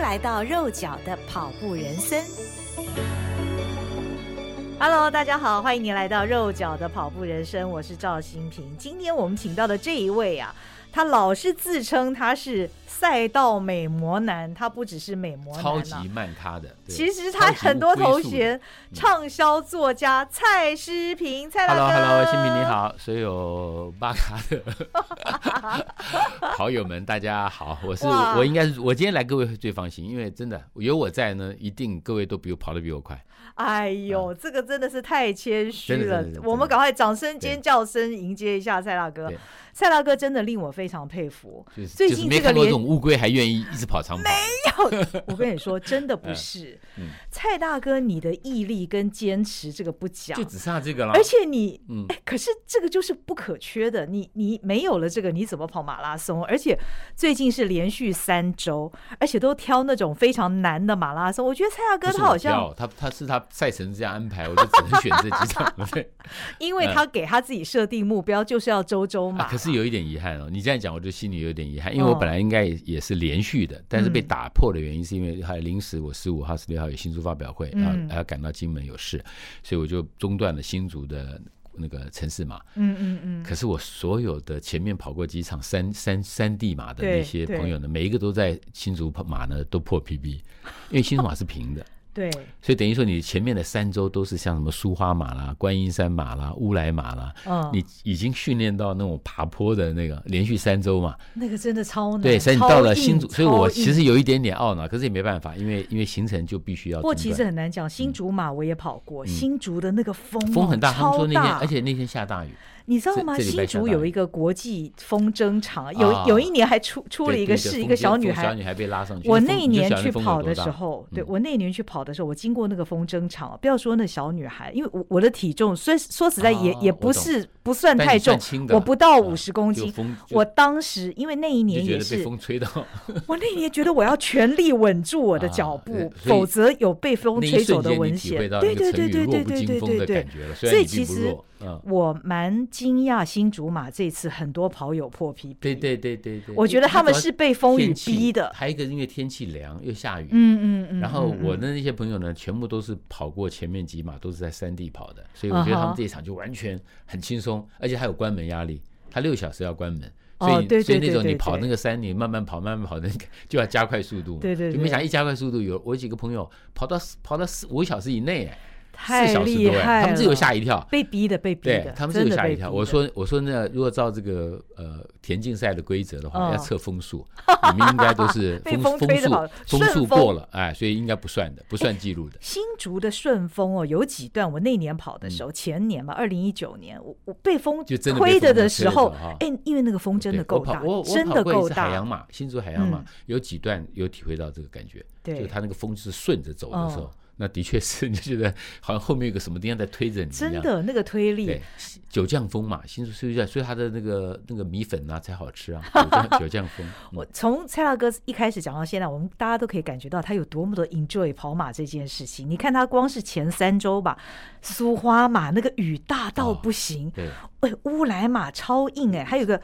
来到肉脚的跑步人生。Hello，大家好，欢迎您来到肉脚的跑步人生，我是赵新平。今天我们请到的这一位啊。他老是自称他是赛道美魔男，他不只是美魔男，超级慢他的。其实他很多头衔，畅销作家蔡诗平，蔡大哥。Hello，Hello，新平你好，所有巴卡的 好友们，大家好，我是我应该是我今天来，各位会最放心，因为真的有我在呢，一定各位都比我跑得比我快。哎呦，这个真的是太谦虚了，我们赶快掌声尖叫声迎接一下蔡大哥。蔡大哥真的令我非常佩服。最近这个连乌龟还愿意一直跑长跑，没有。我跟你说，真的不是。蔡大哥，你的毅力跟坚持这个不讲，就只剩下这个了。而且你，哎，可是这个就是不可缺的。你你没有了这个，你怎么跑马拉松？而且最近是连续三周，而且都挑那种非常难的马拉松。我觉得蔡大哥他好像他他是他赛程这样安排，我就只能选这几场。对，因为他给他自己设定目标就是要周周嘛。可。是有一点遗憾哦，你这样讲，我就心里有点遗憾，因为我本来应该也也是连续的，但是被打破的原因是因为还临时我十五号、十六号有新竹发表会，然后还要赶到金门有事，所以我就中断了新竹的那个城市马。嗯嗯嗯。可是我所有的前面跑过几场三三三地马的那些朋友呢，每一个都在新竹跑马呢都破 PB，因为新竹马是平的。对，所以等于说你前面的三周都是像什么苏花马啦、观音山马啦、乌来马啦，嗯，你已经训练到那种爬坡的那个连续三周嘛，那个真的超难。对，所以你到了新竹，所以我其实有一点点懊恼，可是也没办法，因为因为行程就必须要。不过其实很难讲，新竹马我也跑过，新竹的那个风风很大，他们说那天而且那天下大雨。你知道吗？新竹有一个国际风筝场，有有一年还出出了一个事，一个小女孩，小女孩被拉上去。我那一年去跑的时候，对我那一年去跑的时候，我经过那个风筝场，不要说那小女孩，因为我我的体重，虽说实在也也不是不算太重，我不到五十公斤。我当时因为那一年也是被风吹到，我那一年觉得我要全力稳住我的脚步，否则有被风吹走的危险。对对对对对对对对对，所以其实。我蛮惊讶，新竹马这次很多跑友破 PB。对对对对对，我觉得他们是被风雨逼的。还有一个，因为天气凉又下雨。嗯嗯嗯。然后我的那些朋友呢，全部都是跑过前面几马，都是在山地跑的，所以我觉得他们这一场就完全很轻松，而且还有关门压力，他六小时要关门，所以所以那种你跑那个山，你慢慢跑慢慢跑那个，就要加快速度。对对。就没想一加快速度，有我几个朋友跑到跑到四五小时以内。太厉害了！他们自由吓一跳，被逼的，被逼的，他们自己吓一跳。我说，我说，那如果照这个呃田径赛的规则的话，要测风速，你们应该都是 风风速风速过了，哎，所以应该不算的，不算记录的。新竹的顺风哦，有几段我那年跑的时候，前年吧，二零一九年，我我被风吹着的时候，哎，因为那个风真的够大，真的够大。海洋马，新竹海洋马有几段有体会到这个感觉，就它那个风是顺着走的时候。那的确是，你就觉得好像后面有个什么地方在推着你，真的那个推力。对，九降风嘛，新竹所以所以它的那个那个米粉啊才好吃啊。九降九降风。我从蔡大哥一开始讲到现在，我们大家都可以感觉到他有多么的 enjoy 跑马这件事情。你看他光是前三周吧，苏花马那个雨大到不行，对，哎，乌来马超硬哎，还有个。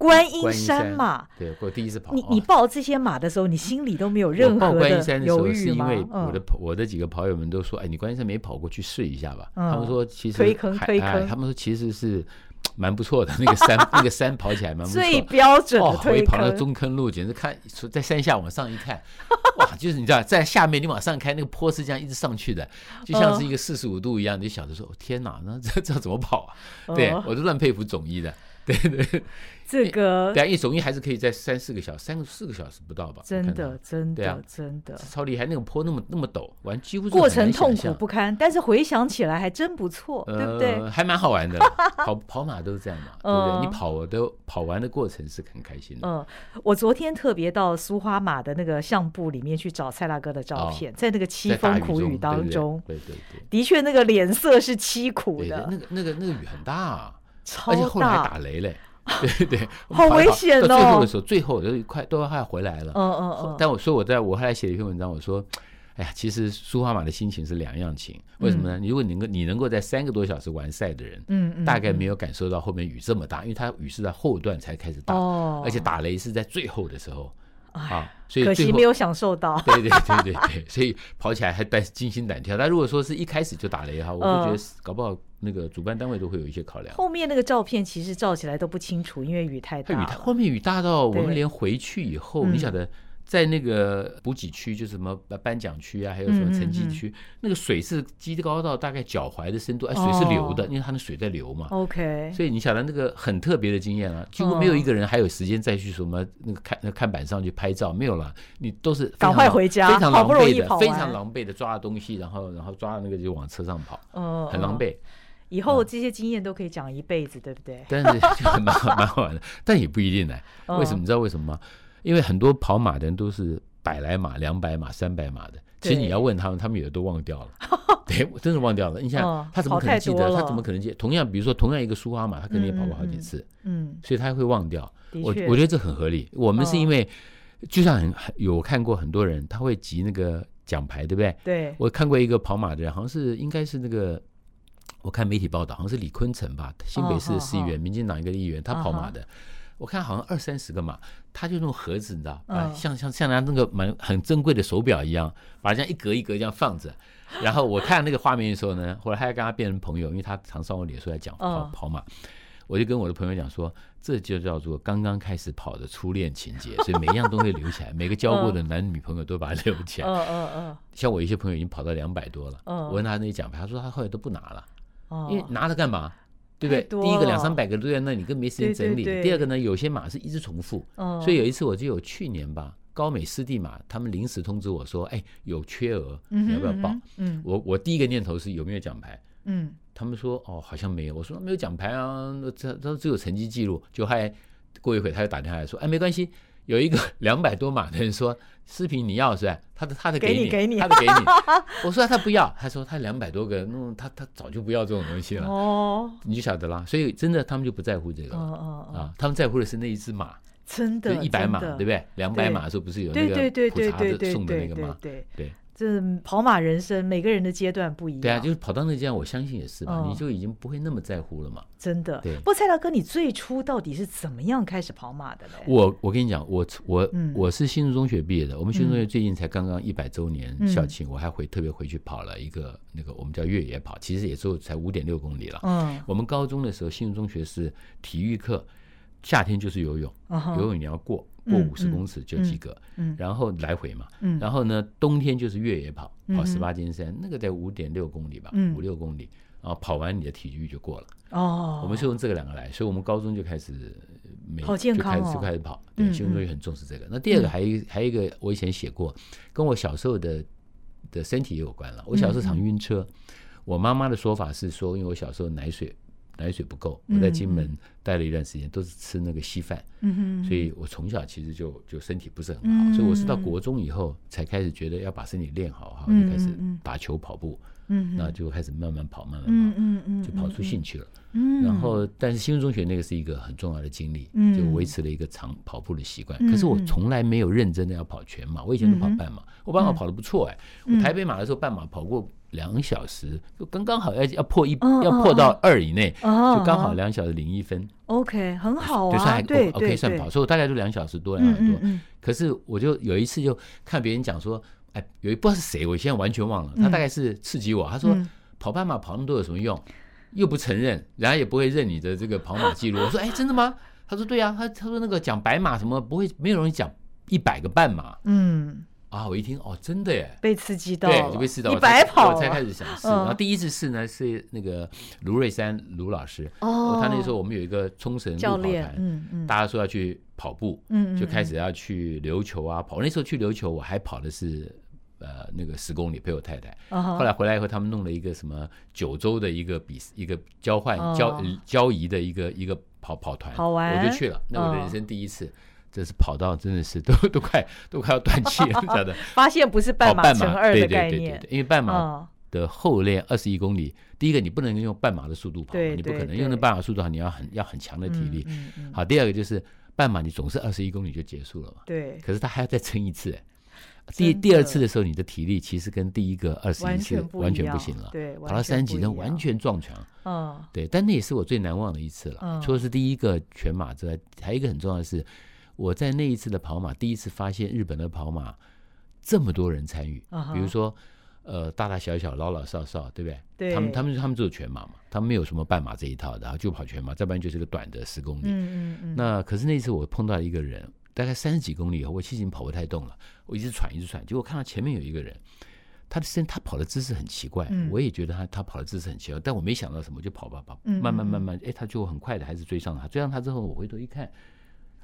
观音山嘛，对，我第一次跑。你你报这些马的时候，你心里都没有任何的观音山的时候，是因为我的我的几个跑友们都说，哎，你观音山没跑过去试一下吧？他们说其实推坑推坑，他们说其实是蛮不错的，那个山 那个山跑起来蛮不错。最标准的推坑。跑到中坑路，简直看在山下往上一看，哇，就是你知道，在下面你往上开，那个坡是这样一直上去的，就像是一个四十五度一样。你想着说，天哪，那这 这怎么跑啊？对我都乱佩服总医的。对对，这个对啊，一总一还是可以在三四个小时，三个四个小时不到吧？真的，真的，真的超厉害！那个坡那么那么陡，完几乎过程痛苦不堪，但是回想起来还真不错，对不对？还蛮好玩的，跑跑马都是这样嘛，对不对？你跑的跑完的过程是很开心的。嗯，我昨天特别到苏花马的那个相簿里面去找蔡大哥的照片，在那个凄风苦雨当中，对对对，的确那个脸色是凄苦的。那个那个那个雨很大。而且后来还打雷嘞，对对，好危险哦！到最后的时候，最后都快都快回来了。嗯嗯嗯。但我说我在我后来写了一篇文章，我说，哎呀，其实苏花马的心情是两样情。为什么呢？如果你能够你能够在三个多小时完赛的人，嗯嗯，大概没有感受到后面雨这么大，因为它雨是在后段才开始打，而且打雷是在最后的时候。啊，所以可惜没有享受到。对对对对对，所以跑起来还带惊心胆跳。但如果说是一开始就打雷哈，我会觉得搞不好那个主办单位都会有一些考量。后面那个照片其实照起来都不清楚，因为雨太大。雨太后面雨大到我们连回去以后，你晓得。在那个补给区，就是什么颁奖区啊，还有什么成绩区，嗯嗯嗯、那个水是积高到大概脚踝的深度，哎，水是流的，哦、因为它的水在流嘛。OK，所以你晓得那个很特别的经验啊，几乎没有一个人还有时间再去什么那个看那看板上去拍照，没有了，你都是赶快回家，非常狼狈的，非常狼狈的抓东西，然后然后抓那个就往车上跑，嗯，很狼狈。以后这些经验都可以讲一辈子，对不对？但是就 蛮蛮好玩的，但也不一定呢。为什么？你知道为什么吗？因为很多跑马的人都是。百来码、两百码、三百码的，其实你要问他们，他们有的都忘掉了。对，真的忘掉了。你想，他怎么可能记得？他怎么可能记得？同样，比如说同样一个苏花马，他肯定也跑过好几次。嗯，所以他会忘掉。我我觉得这很合理。我们是因为，就像很有看过很多人，他会集那个奖牌，对不对？对。我看过一个跑马的人，好像是应该是那个，我看媒体报道，好像是李坤城吧，新北市的市议员，民进党一个议员，他跑马的。我看好像二三十个嘛，他就用盒子，你知道，啊，像像像他那个蛮很珍贵的手表一样，把它这样一格一格这样放着。然后我看那个画面的时候呢，后来他要跟他变成朋友，因为他常上我脸书来讲跑跑马，我就跟我的朋友讲说，这就叫做刚刚开始跑的初恋情节，所以每一样都会留起来，每个交过的男女朋友都把它留起来。嗯嗯嗯。像我一些朋友已经跑到两百多了，我问他那些奖牌，他说他后来都不拿了，因为拿着干嘛？对不对？第一个两三百个都在那里，更没时间整理。对对对，第二个呢，有些码是一直重复，哦、所以有一次我就有去年吧，高美湿地嘛他们临时通知我说，哎，有缺额，你要不要报？嗯，嗯我我第一个念头是有没有奖牌？嗯，他们说哦好像没有，我说没有奖牌啊，这这只有成绩记录。就还过一会他又打电话来说，哎没关系。有一个 两百多码的人说：“视频你要是吧？他的他的给你，给你，他的给你。”我说：“他不要。”他说：“他两百多个，那他他早就不要这种东西了。”哦，你就晓得啦。所以真的，他们就不在乎这个啊，他们在乎的是那一只马，真的，一百码，对不对？两百码的时候不是有那个普查的送的那个吗？对对。这跑马人生，每个人的阶段不一样。对啊，就是跑到那阶段，我相信也是吧，你就已经不会那么在乎了嘛。真的。对。不过蔡大哥，你最初到底是怎么样开始跑马的呢？我我跟你讲，我我我是新竹中学毕业的，我们新竹中学最近才刚刚一百周年校庆，我还回特别回去跑了一个那个我们叫越野跑，其实也就才五点六公里了。嗯。我们高中的时候，新竹中学是体育课，夏天就是游泳，游泳你要过。过五十公尺就及格，然后来回嘛，然后呢，冬天就是越野跑，跑十八金山，那个在五点六公里吧，五六公里，然后跑完你的体育就过了。哦，我们是用这个两个来，所以我们高中就开始每跑健康，就开始就开始跑，对，新中也很重视这个。那第二个还有还有一个，我以前写过，跟我小时候的的身体也有关了。我小时候常晕车，我妈妈的说法是说，因为我小时候奶水。奶水不够，我在金门待了一段时间，都是吃那个稀饭，所以我从小其实就就身体不是很好，所以我是到国中以后才开始觉得要把身体练好哈，就开始打球、跑步，那就开始慢慢跑，慢慢跑，就跑出兴趣了。然后，但是新竹中学那个是一个很重要的经历，就维持了一个长跑步的习惯。可是我从来没有认真的要跑全马，我以前都跑半马，我半马跑得不错哎，我台北马的时候半马跑过。两小时就刚刚好要要破一要破到二以内，就刚好两小时零一分。OK，很好啊，就算还 OK 算跑，所以我大概就两小时多两小时多。可是我就有一次就看别人讲说，哎，有一不知道是谁，我现在完全忘了，他大概是刺激我，他说跑半马跑那么多有什么用？又不承认，然后也不会认你的这个跑马记录。我说 哎，真的吗？他说对呀，他他说那个讲白马什么不会，没有人讲一百个半马。嗯。啊！我一听哦，真的耶，被刺激到，对，就被刺激到，你白跑，我才开始想试。然后第一次试呢，是那个卢瑞山卢老师，哦，他那时候我们有一个冲绳路跑团，嗯嗯，大家说要去跑步，嗯，就开始要去琉球啊跑。那时候去琉球，我还跑的是呃那个十公里，陪我太太。后来回来以后，他们弄了一个什么九州的一个比一个交换交交谊的一个一个跑跑团，好玩，我就去了。那我的人生第一次。这是跑到真的是 都都快都快要断气了，真的？发现不是半马乘二的概念，对对对对，因为半马的后练二十一公里，第一个你不能用半马的速度跑，你不可能用那半马速度，你要很要很强的体力。好，第二个就是半马你总是二十一公里就结束了嘛，对。可是他还要再撑一次，第第二次的时候你的体力其实跟第一个二十一次完全不行了，对，跑到三级那完全撞墙，嗯，对。但那也是我最难忘的一次了，除了是第一个全马之外，还有一个很重要的是。我在那一次的跑马，第一次发现日本的跑马这么多人参与，比如说。呃，大大小小、老老少少，对不对？对，他们他们他们只有全马嘛，他们没有什么半马这一套的，然后就跑全马，再不然就是个短的十公里。嗯嗯嗯。那可是那一次我碰到一个人，大概三十几公里以后，我其实已经跑不太动了，我一直喘，一直喘。结果看到前面有一个人，他的身他跑的姿势很奇怪，嗯、我也觉得他他跑的姿势很奇怪，但我没想到什么，就跑吧跑，慢慢慢慢，哎，他就很快的还是追上他。追上他之后，我回头一看，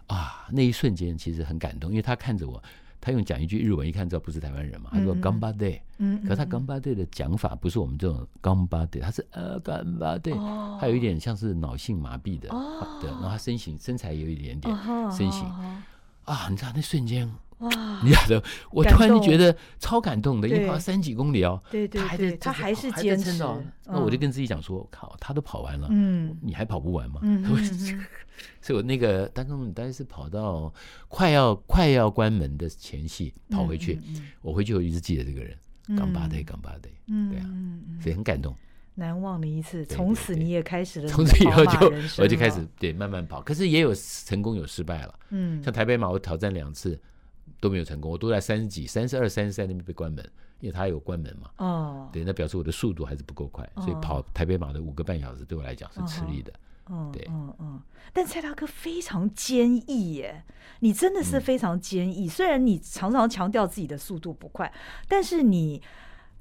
啊，那一瞬间其实很感动，因为他看着我。他用讲一句日文，一看知道不是台湾人嘛？他说 “Ganbate”，嗯，可是他 “Ganbate” 的讲法不是我们这种 “Ganbate”，他是呃 “Ganbate”，他有一点像是脑性麻痹的，对，然后他身形身材有一点点身形啊，你知道那瞬间。哇！你晓得，我突然就觉得超感动的，因为跑三几公里哦，对对，他还在，他还是坚持。哦。那我就跟自己讲说：“靠，他都跑完了，嗯，你还跑不完吗？” 所以，我那个当中大概是跑到快要快要关门的前夕跑回去，我回去我一直记得这个人，刚巴队，刚巴队，对啊，所以很感动，难忘的一次。从此你也开始了，从此以后就我就开始对慢慢跑，可是也有成功有失败了，嗯，像台北马我挑战两次。都没有成功，我都在三十几、三十二、三十三那边被关门，因为他有关门嘛。哦，对，那表示我的速度还是不够快，所以跑台北马的五个半小时对我来讲是吃力的。嗯，对，嗯嗯。但蔡大哥非常坚毅耶，你真的是非常坚毅。虽然你常常强调自己的速度不快，但是你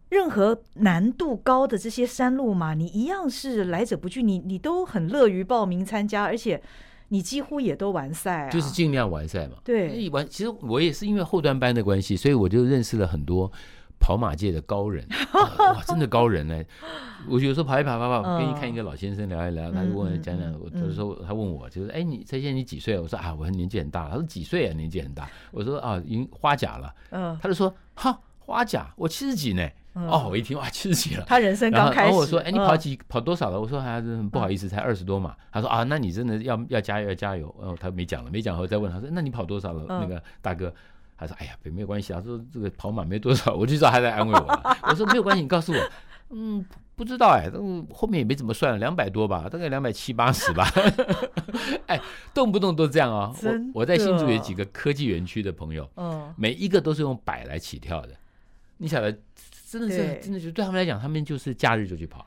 任何难度高的这些山路嘛，你一样是来者不拒，你你都很乐于报名参加，而且。你几乎也都完赛啊，就是尽量完赛嘛。对，完其实我也是因为后端班的关系，所以我就认识了很多跑马界的高人，哇，真的高人呢。我有时候跑一跑跑跑，跟你看一个老先生聊一聊，他就问讲讲，我有时候他问我就是，哎，你蔡先生你几岁？我说啊，我年纪很大了。他说几岁啊？年纪很大。我说啊，已经花甲了。嗯，他就说哈，花甲，我七十几呢。哦，我一听哇，七十几了。他人生刚开始。然后我说，哎，你跑几跑多少了？我说还是不好意思，才二十多嘛。他说啊，那你真的要要加油要加油。哦，他没讲了，没讲后再问他说，那你跑多少了？那个大哥，他说哎呀，没有关系。他说这个跑马没多少，我就知道他在安慰我。我说没有关系，你告诉我。嗯，不知道哎，后面也没怎么算，两百多吧，大概两百七八十吧。哎，动不动都这样啊。我我在新竹有几个科技园区的朋友，嗯，每一个都是用百来起跳的。你晓得？真的是，真的是对他们来讲，他们就是假日就去跑，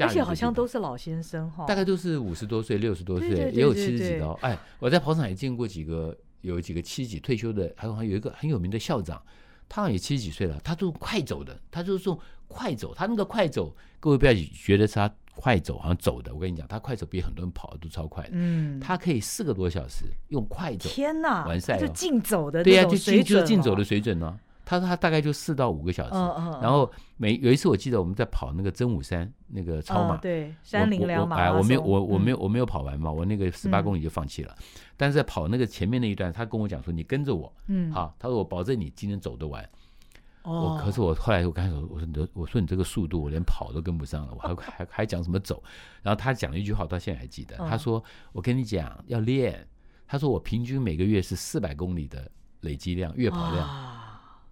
而且好像都是老先生哈，大概都是五十多岁、六十多岁，也有七十几的。哎，我在跑场也见过几个，有几个七十几退休的，还有还有一个很有名的校长，他好像也七十几岁了，他都快走的，他就是说快走，他那个快走，各位不要觉得是他快走，好像走的，我跟你讲，他快走比很多人跑的都超快的，嗯，他可以四个多小时用快走，天哪，完赛就竞走的，对呀，就竞就是竞走的水准呢。他说他大概就四到五个小时，然后每有一次我记得我们在跑那个真武山那个超马，对，山林两马，哎，我没有我我没有我没有跑完嘛，我那个十八公里就放弃了，但是在跑那个前面那一段，他跟我讲说你跟着我，嗯，好，他说我保证你今天走得完，哦，可是我后来我刚才说我说你我说你这个速度我连跑都跟不上了，我还 还还讲什么走，然后他讲了一句话，我到现在还记得，他说我跟你讲要练，他说我平均每个月是四百公里的累积量月跑量。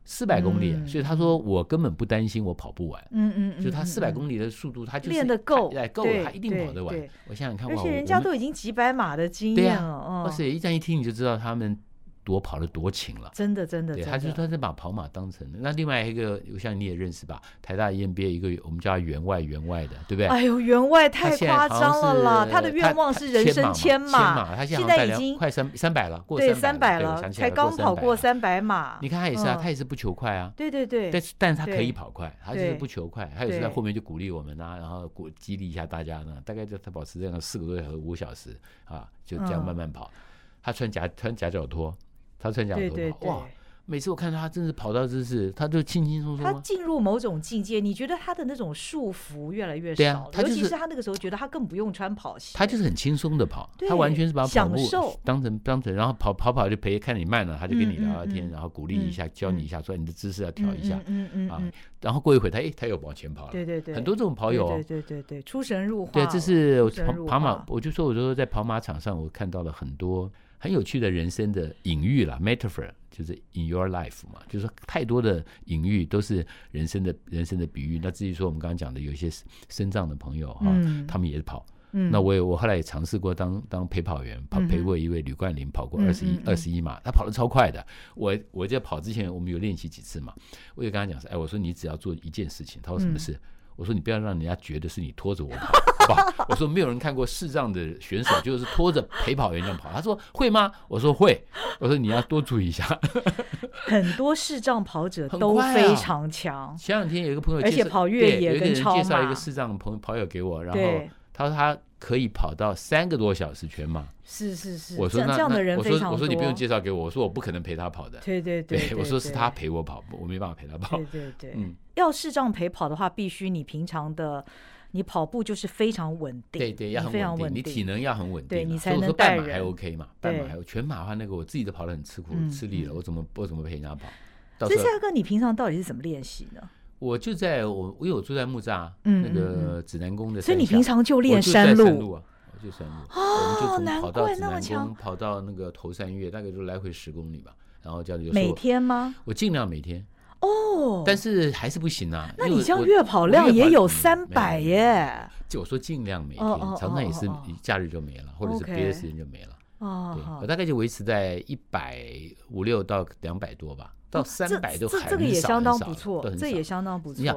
四百公里，所以他说我根本不担心我跑不完。嗯嗯，就他四百公里的速度，他就练得够，哎，够了，他一定跑得完。我想想看，而且人家都已经几百码的经验了，哇塞，一这样一听你就知道他们。多跑得多勤了，真的真的，对，他就他是把跑马当成。那另外一个，我想你也认识吧？台大 EMBA 一个我们叫他员外员外的，对不对？哎呦，员外太夸张了啦！他的愿望是人生千马，他现在已经快三三百了，过三百了，才刚跑过三百码。你看他也是啊，他也是不求快啊。对对对。但是但是他可以跑快，他就是不求快。他有时在后面就鼓励我们啊，然后鼓激励一下大家呢。大概就他保持这样四个多小时、五小时啊，就这样慢慢跑。他穿夹穿夹脚拖。他穿脚拖，哇！每次我看到他，真是跑到就是，他就轻轻松松。他进入某种境界，你觉得他的那种束缚越来越少。尤其是他那个时候，觉得他更不用穿跑鞋，他就是很轻松的跑，他完全是把跑步当成当成，然后跑跑跑就陪，看你慢了，他就跟你聊聊天，然后鼓励一下，教你一下，说你的姿势要调一下，嗯嗯啊，然后过一会他哎，他又往前跑了，对对对，很多这种跑友，对对对对，出神入化。对，这是跑跑马，我就说，我就说在跑马场上，我看到了很多。很有趣的人生的隐喻啦，metaphor 就是 in your life 嘛，就是说太多的隐喻都是人生的人生的比喻。那至于说我们刚刚讲的有一些身障的朋友哈，他们也是跑，嗯，那我也我后来也尝试过当当陪跑员，跑陪过一位吕冠霖跑过二十一二十一码，他跑得超快的。我我在跑之前，我们有练习几次嘛，我就跟他讲说，哎，我说你只要做一件事情，他说什么事？嗯我说你不要让人家觉得是你拖着我跑，好不好？我说没有人看过视障的选手就是拖着陪跑员这样跑。他说会吗？我说会。我说你要多注意一下。很多视障跑者都非常强。前两天有一个朋友，而且跑越野跟超马，有一个人介绍一个视障朋友跑友给我，然后他说他可以跑到三个多小时全马。是是是。我说那这样的人非常多。我说我说你不用介绍给我，我说我不可能陪他跑的。对对对。我说是他陪我跑，我没办法陪他跑。对对对。嗯。要视障陪跑的话，必须你平常的你跑步就是非常稳定，对对，要很稳定，你体能要很稳定，对你才能带人。半马还 OK 嘛？半马还有全马的话，那个我自己都跑得很吃苦吃力了，我怎么我怎么陪人家跑？所以蔡哥，你平常到底是怎么练习呢？我就在我因为我有住在木栅那个指南宫的，所以你平常就练山路啊，我就山路，我们就从跑到指南宫跑到那个头山岳，大概就来回十公里吧。然后这样就每天吗？我尽量每天。哦，但是还是不行啊。那你这样月跑量也有三百耶？就我说尽量每天，常常也是假日就没了，或者是别的时间就没了。哦，对，我大概就维持在一百五六到两百多吧，到三百都很少，这个也相当不错，这也相当不错。你想，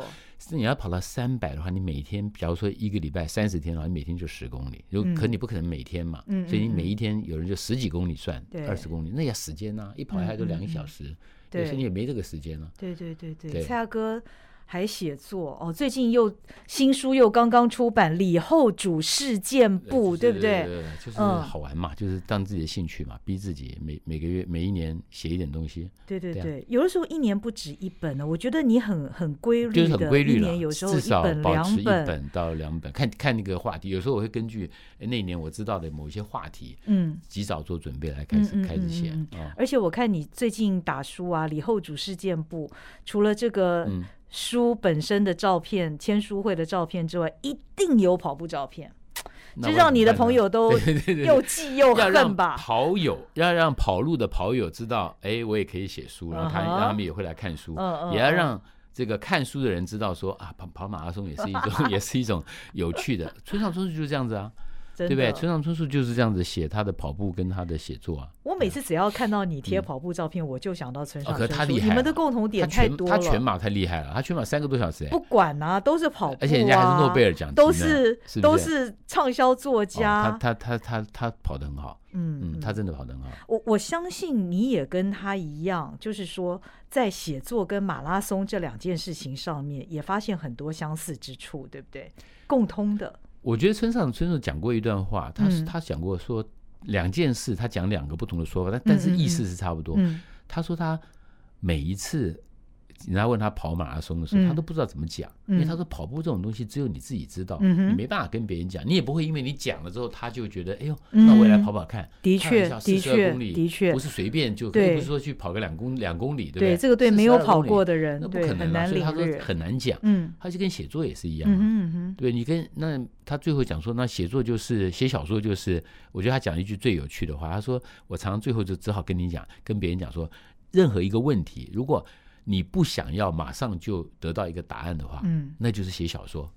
你要跑到三百的话，你每天，假如说一个礼拜三十天的话，你每天就十公里，就可你不可能每天嘛，所以你每一天有人就十几公里算，二十公里，那要时间呢，一跑下来就两个小时。对，所以你也没这个时间了。对对对对，蔡哥还写作哦，最近又新书又刚刚出版《李后主事件簿》，对不对？对，就是好玩嘛，就是当自己的兴趣嘛，逼自己每每个月每一年写一点东西。对对对，有的时候一年不止一本呢。我觉得你很很规律，就是很规律了。有时候至少保持一本到两本，看看那个话题。有时候我会根据那一年我知道的某一些话题，嗯，及早做准备来开始开始写。而且我看你最近打书啊，《李后主事件簿》，除了这个。书本身的照片、签书会的照片之外，一定有跑步照片，就让你的朋友都又记又恨吧。跑友要让跑路的跑友知道，哎，我也可以写书，然后他让他们也会来看书，也要让这个看书的人知道说啊，跑跑马拉松也是一种，也是一种有趣的。村上春树就是这样子啊。对不对？村上春树就是这样子写他的跑步跟他的写作啊。我每次只要看到你贴跑步照片，我就想到村上春树。可他厉害，你们的共同点太多了。他全马太厉害了，他全马三个多小时。不管啊，都是跑步，而且人家还是诺贝尔奖，都是都是畅销作家。他他他他他跑得很好，嗯嗯，他真的跑得很好。我我相信你也跟他一样，就是说在写作跟马拉松这两件事情上面，也发现很多相似之处，对不对？共通的。我觉得村上春树讲过一段话，他是他讲过说两件事，他讲两个不同的说法，但但是意思是差不多。他说他每一次。人家问他跑马拉松的时候，他都不知道怎么讲，因为他说跑步这种东西只有你自己知道，你没办法跟别人讲，你也不会因为你讲了之后，他就觉得哎呦，那我也来跑跑看。的确，的确，的确，不是随便就可以，不是说去跑个两公两公里，对不对？这个对没有跑过的人，那不可能啊。所以他说很难讲。嗯，他就跟写作也是一样。嗯嗯，对你跟那他最后讲说，那写作就是写小说，就是我觉得他讲一句最有趣的话，他说我常常最后就只好跟你讲，跟别人讲说，任何一个问题，如果你不想要马上就得到一个答案的话，嗯，那就是写小说。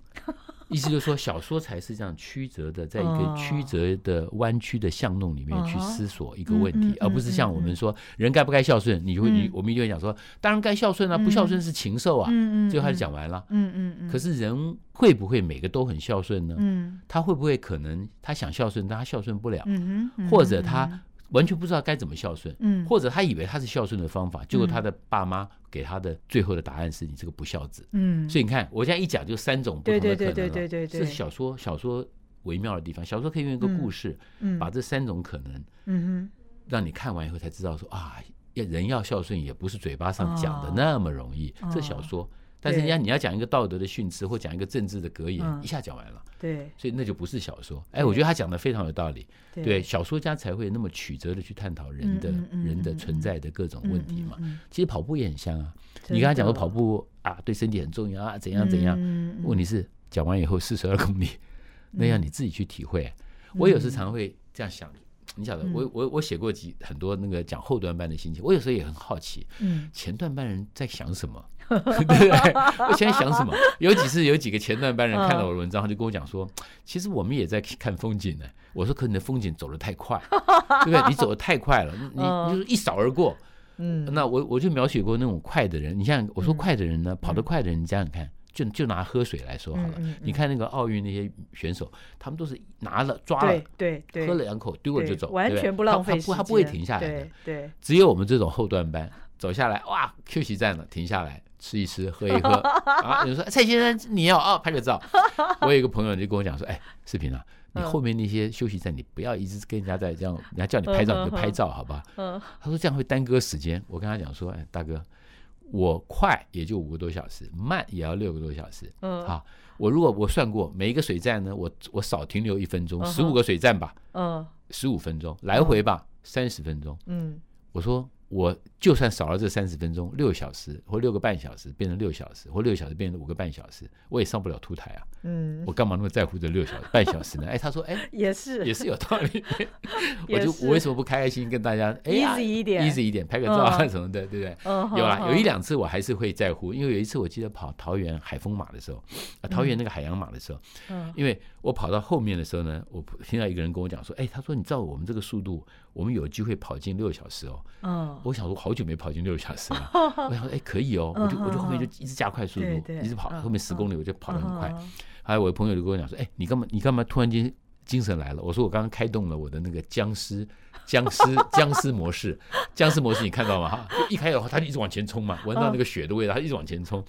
意思就是说，小说才是这样曲折的，在一个曲折的弯曲的巷弄里面去思索一个问题，而不是像我们说人该不该孝顺，你就会你我们就会讲说，当然该孝顺啊，不孝顺是禽兽啊。嗯嗯，最后他就讲完了。嗯嗯嗯。可是人会不会每个都很孝顺呢？嗯，他会不会可能他想孝顺，但他孝顺不了？嗯嗯，或者他。完全不知道该怎么孝顺，嗯，或者他以为他是孝顺的方法，结果他的爸妈给他的最后的答案是你这个不孝子，嗯，所以你看我现在一讲就三种不同的可能了，对对对对对对，这是小说小说微妙的地方，小说可以用一个故事，嗯，把这三种可能，嗯哼，让你看完以后才知道说啊，要人要孝顺也不是嘴巴上讲的那么容易，这小说。但是人家你要讲一个道德的训斥或讲一个政治的格言，一下讲完了，对，所以那就不是小说。哎，我觉得他讲的非常有道理。对，小说家才会那么曲折的去探讨人的人的存在的各种问题嘛。其实跑步也很像啊。你刚才讲说跑步啊，对身体很重要啊，怎样怎样。问题是讲完以后四十二公里，那要你自己去体会。我有时常会这样想，你晓得，我我我写过几很多那个讲后段班的心情，我有时候也很好奇，嗯，前段班人在想什么，对 不对？我现在想什么？有几次有几个前段班人看了我的文章，他就跟我讲说，其实我们也在看风景呢。我说，可你的风景走得太快，对不对？你走得太快了，你你就是一扫而过。嗯，那我我就描写过那种快的人，你像我说快的人呢，跑得快的人，你想想看。就就拿喝水来说好了，你看那个奥运那些选手，他们都是拿了抓了，对对，喝了两口丢了就走，完全不浪费时间，他不他不会停下来的，对，只有我们这种后段班走下来，哇，休息站了，停下来吃一吃，喝一喝。啊，你说蔡先生你要啊拍个照，我有一个朋友就跟我讲说，哎，视频啊，你后面那些休息站你不要一直跟人家在这样，人家叫你拍照你就拍照好吧，他说这样会耽搁时间，我跟他讲说，哎，大哥。我快也就五个多小时，慢也要六个多小时。嗯，好，我如果我算过每一个水站呢，我我少停留一分钟，十五个水站吧，嗯，十五分钟来回吧，三十分钟。嗯，我说。我就算少了这三十分钟，六小时或六个半小时变成六小时，或六小时变成五个半小时，我也上不了凸台啊。嗯，我干嘛那么在乎这六小时半小时呢？哎，他说，哎，也是也是有道理。我就我为什么不开开心跟大家哎，easy 一点，easy 一点，拍个照啊什么的，对不对？有啊，有一两次我还是会在乎，因为有一次我记得跑桃园海风马的时候，啊，桃园那个海洋马的时候，嗯，因为我跑到后面的时候呢，我听到一个人跟我讲说，哎，他说你照我们这个速度，我们有机会跑进六小时哦。嗯。我想说，好久没跑进六小时了。我想说，哎，可以哦，我就我就后面就一直加快速度，一直跑，后面十公里我就跑得很快。还有我的朋友就跟我讲说，哎，你干嘛你干嘛突然间精神来了？我说我刚刚开动了我的那个僵尸 僵尸僵尸模式，僵尸模式你看到吗？哈，一开的话他就一直往前冲嘛，闻到那个血的味道，他一直往前冲。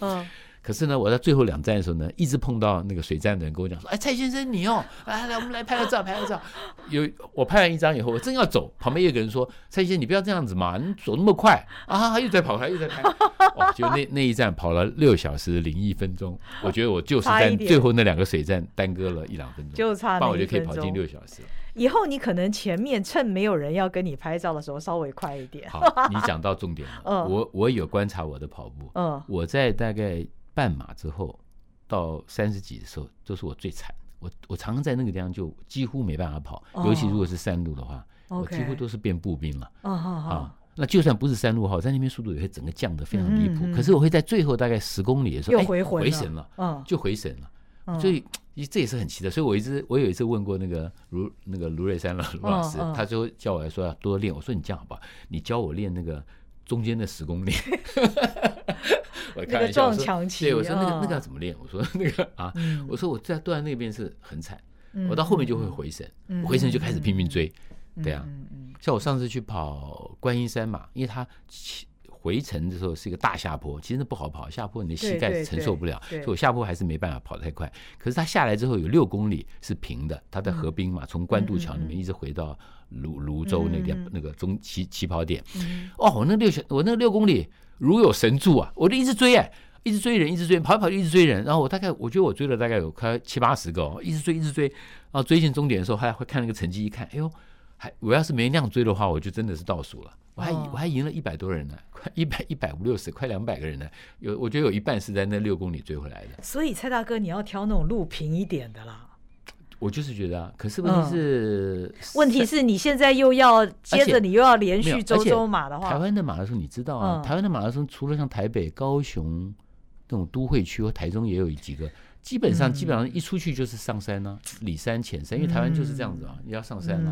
可是呢，我在最后两站的时候呢，一直碰到那个水站的人跟我讲说：“哎，蔡先生你哦，来来，我们来拍个照，拍个照。”有我拍完一张以后，我正要走，旁边有个人说：“蔡先生，你不要这样子嘛，你走那么快啊！”又在跑，他又在拍。哦，就那那一站跑了六小时零一分钟，我觉得我就是在最后那两个水站耽搁了一两分钟，就差那我就可以跑进六小时。以后你可能前面趁没有人要跟你拍照的时候，稍微快一点。好，你讲到重点了。嗯，我我有观察我的跑步。嗯，我在大概。半马之后到三十几的时候，都是我最惨。我我常常在那个地方就几乎没办法跑，尤其如果是山路的话，我几乎都是变步兵了。啊，那就算不是山路哈，在那边速度也会整个降得非常离谱。可是我会在最后大概十公里的时候，哎，回神了，就回神了。所以这也是很奇的。所以我一直我有一次问过那个卢那个卢瑞山老师，他就叫我来说要多练。我说你这样好不好？你教我练那个中间的十公里。我开玩笑说，对，我说那个那个要怎么练？我说那个啊，我说我在断在那边是很惨，我到后面就会回神，回神就开始拼命追，对啊，像我上次去跑观音山嘛，因为它回程的时候是一个大下坡，其实那不好跑，下坡你的膝盖承受不了，所以我下坡还是没办法跑太快。可是它下来之后有六公里是平的，它在河滨嘛，从官渡桥那边一直回到芦芦洲那边那个中起起跑点，哦，我那六小我那六公里。如有神助啊！我就一直追哎，一直追人，一直追，跑一跑就一直追人。然后我大概，我觉得我追了大概有快七八十个，哦一直追，一直追。然后追进终点的时候，还会看那个成绩，一看，哎呦，还我要是没那样追的话，我就真的是倒数了。我还我还赢了一百多人呢，快一百一百五六十，快两百个人呢。有我觉得有一半是在那六公里追回来的。所以蔡大哥，你要挑那种路平一点的啦。我就是觉得啊，可是问题是，嗯、问题是你现在又要接着你又要连续周周马的话，台湾的马拉松你知道啊？嗯、台湾的马拉松除了像台北、高雄这种都会区和台中也有几个，基本上基本上一出去就是上山呢、啊，里山浅山，因为台湾就是这样子啊，你要上山了，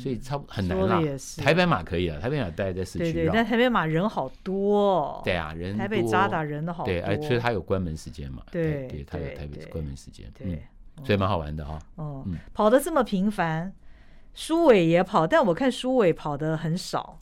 所以差不很难啦。台北马可以啊，台北马待在市区，对对，但台北马人好多、哦，对啊，人台北扎打人的好多，对，而所以它有关门时间嘛，对对，它有台北关门时间，嗯。所以蛮好玩的哈。哦，跑得这么频繁，苏伟也跑，但我看苏伟跑得很少。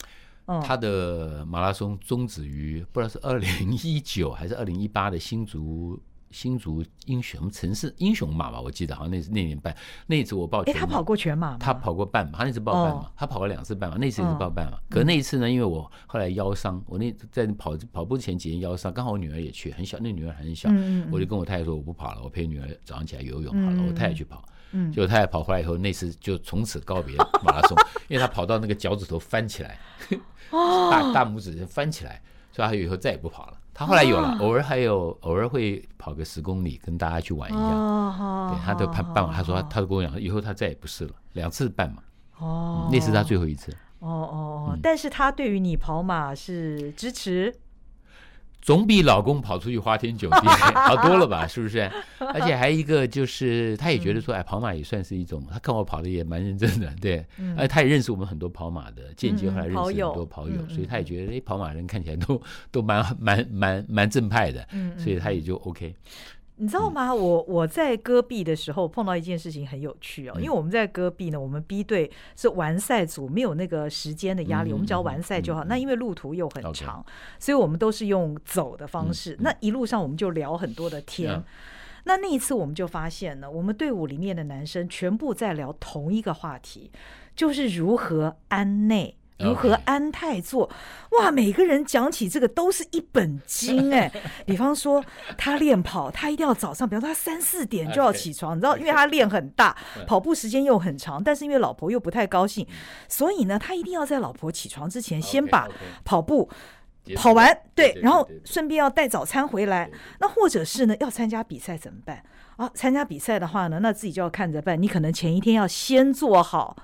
他的马拉松终止于不知道是二零一九还是二零一八的新竹。新竹英雄城市英雄马吧，我记得好像那是那年半，那一次我报全马。他跑过全马，他跑过半马，他那次报半马，他跑过两次半马，那次也是报半马。可那一次呢，因为我后来腰伤，我那在跑跑步前几天腰伤，刚好我女儿也去，很小，那女儿很小，我就跟我太太说我不跑了，我陪女儿早上起来游泳好了，我太太去跑，结果太太跑回来以后，那次就从此告别马拉松，因为他跑到那个脚趾头翻起来，大大拇指翻起来，所以他以后再也不跑了。他后来有了，偶尔还有偶尔会跑个十公里，跟大家去玩一下。对，他都半半马，他说他都跟我讲，以后他再也不是了，两次半马。哦，那是他最后一次。哦哦哦，但是他对于你跑马是支持。总比老公跑出去花天酒地 好多了吧？是不是？而且还一个就是，他也觉得说，哎，跑马也算是一种。他看我跑的也蛮认真的，对。而且他也认识我们很多跑马的，间接后来认识很多跑友，所以他也觉得，哎，跑马人看起来都都蛮蛮蛮蛮正派的，所以他也就 OK。你知道吗？我我在戈壁的时候碰到一件事情很有趣哦，因为我们在戈壁呢，我们 B 队是完赛组，没有那个时间的压力，我们只要完赛就好。那因为路途又很长，所以我们都是用走的方式。那一路上我们就聊很多的天。那那一次我们就发现呢，我们队伍里面的男生全部在聊同一个话题，就是如何安内。如何安泰做？哇，每个人讲起这个都是一本经 哎。比方说他练跑，他一定要早上，比方说他三四点就要起床，你知道，因为他练很大，跑步时间又很长，但是因为老婆又不太高兴，所以呢，他一定要在老婆起床之前先把跑步跑完，对，然后顺便要带早餐回来。那或者是呢，要参加比赛怎么办啊？参加比赛的话呢，那自己就要看着办。你可能前一天要先做好。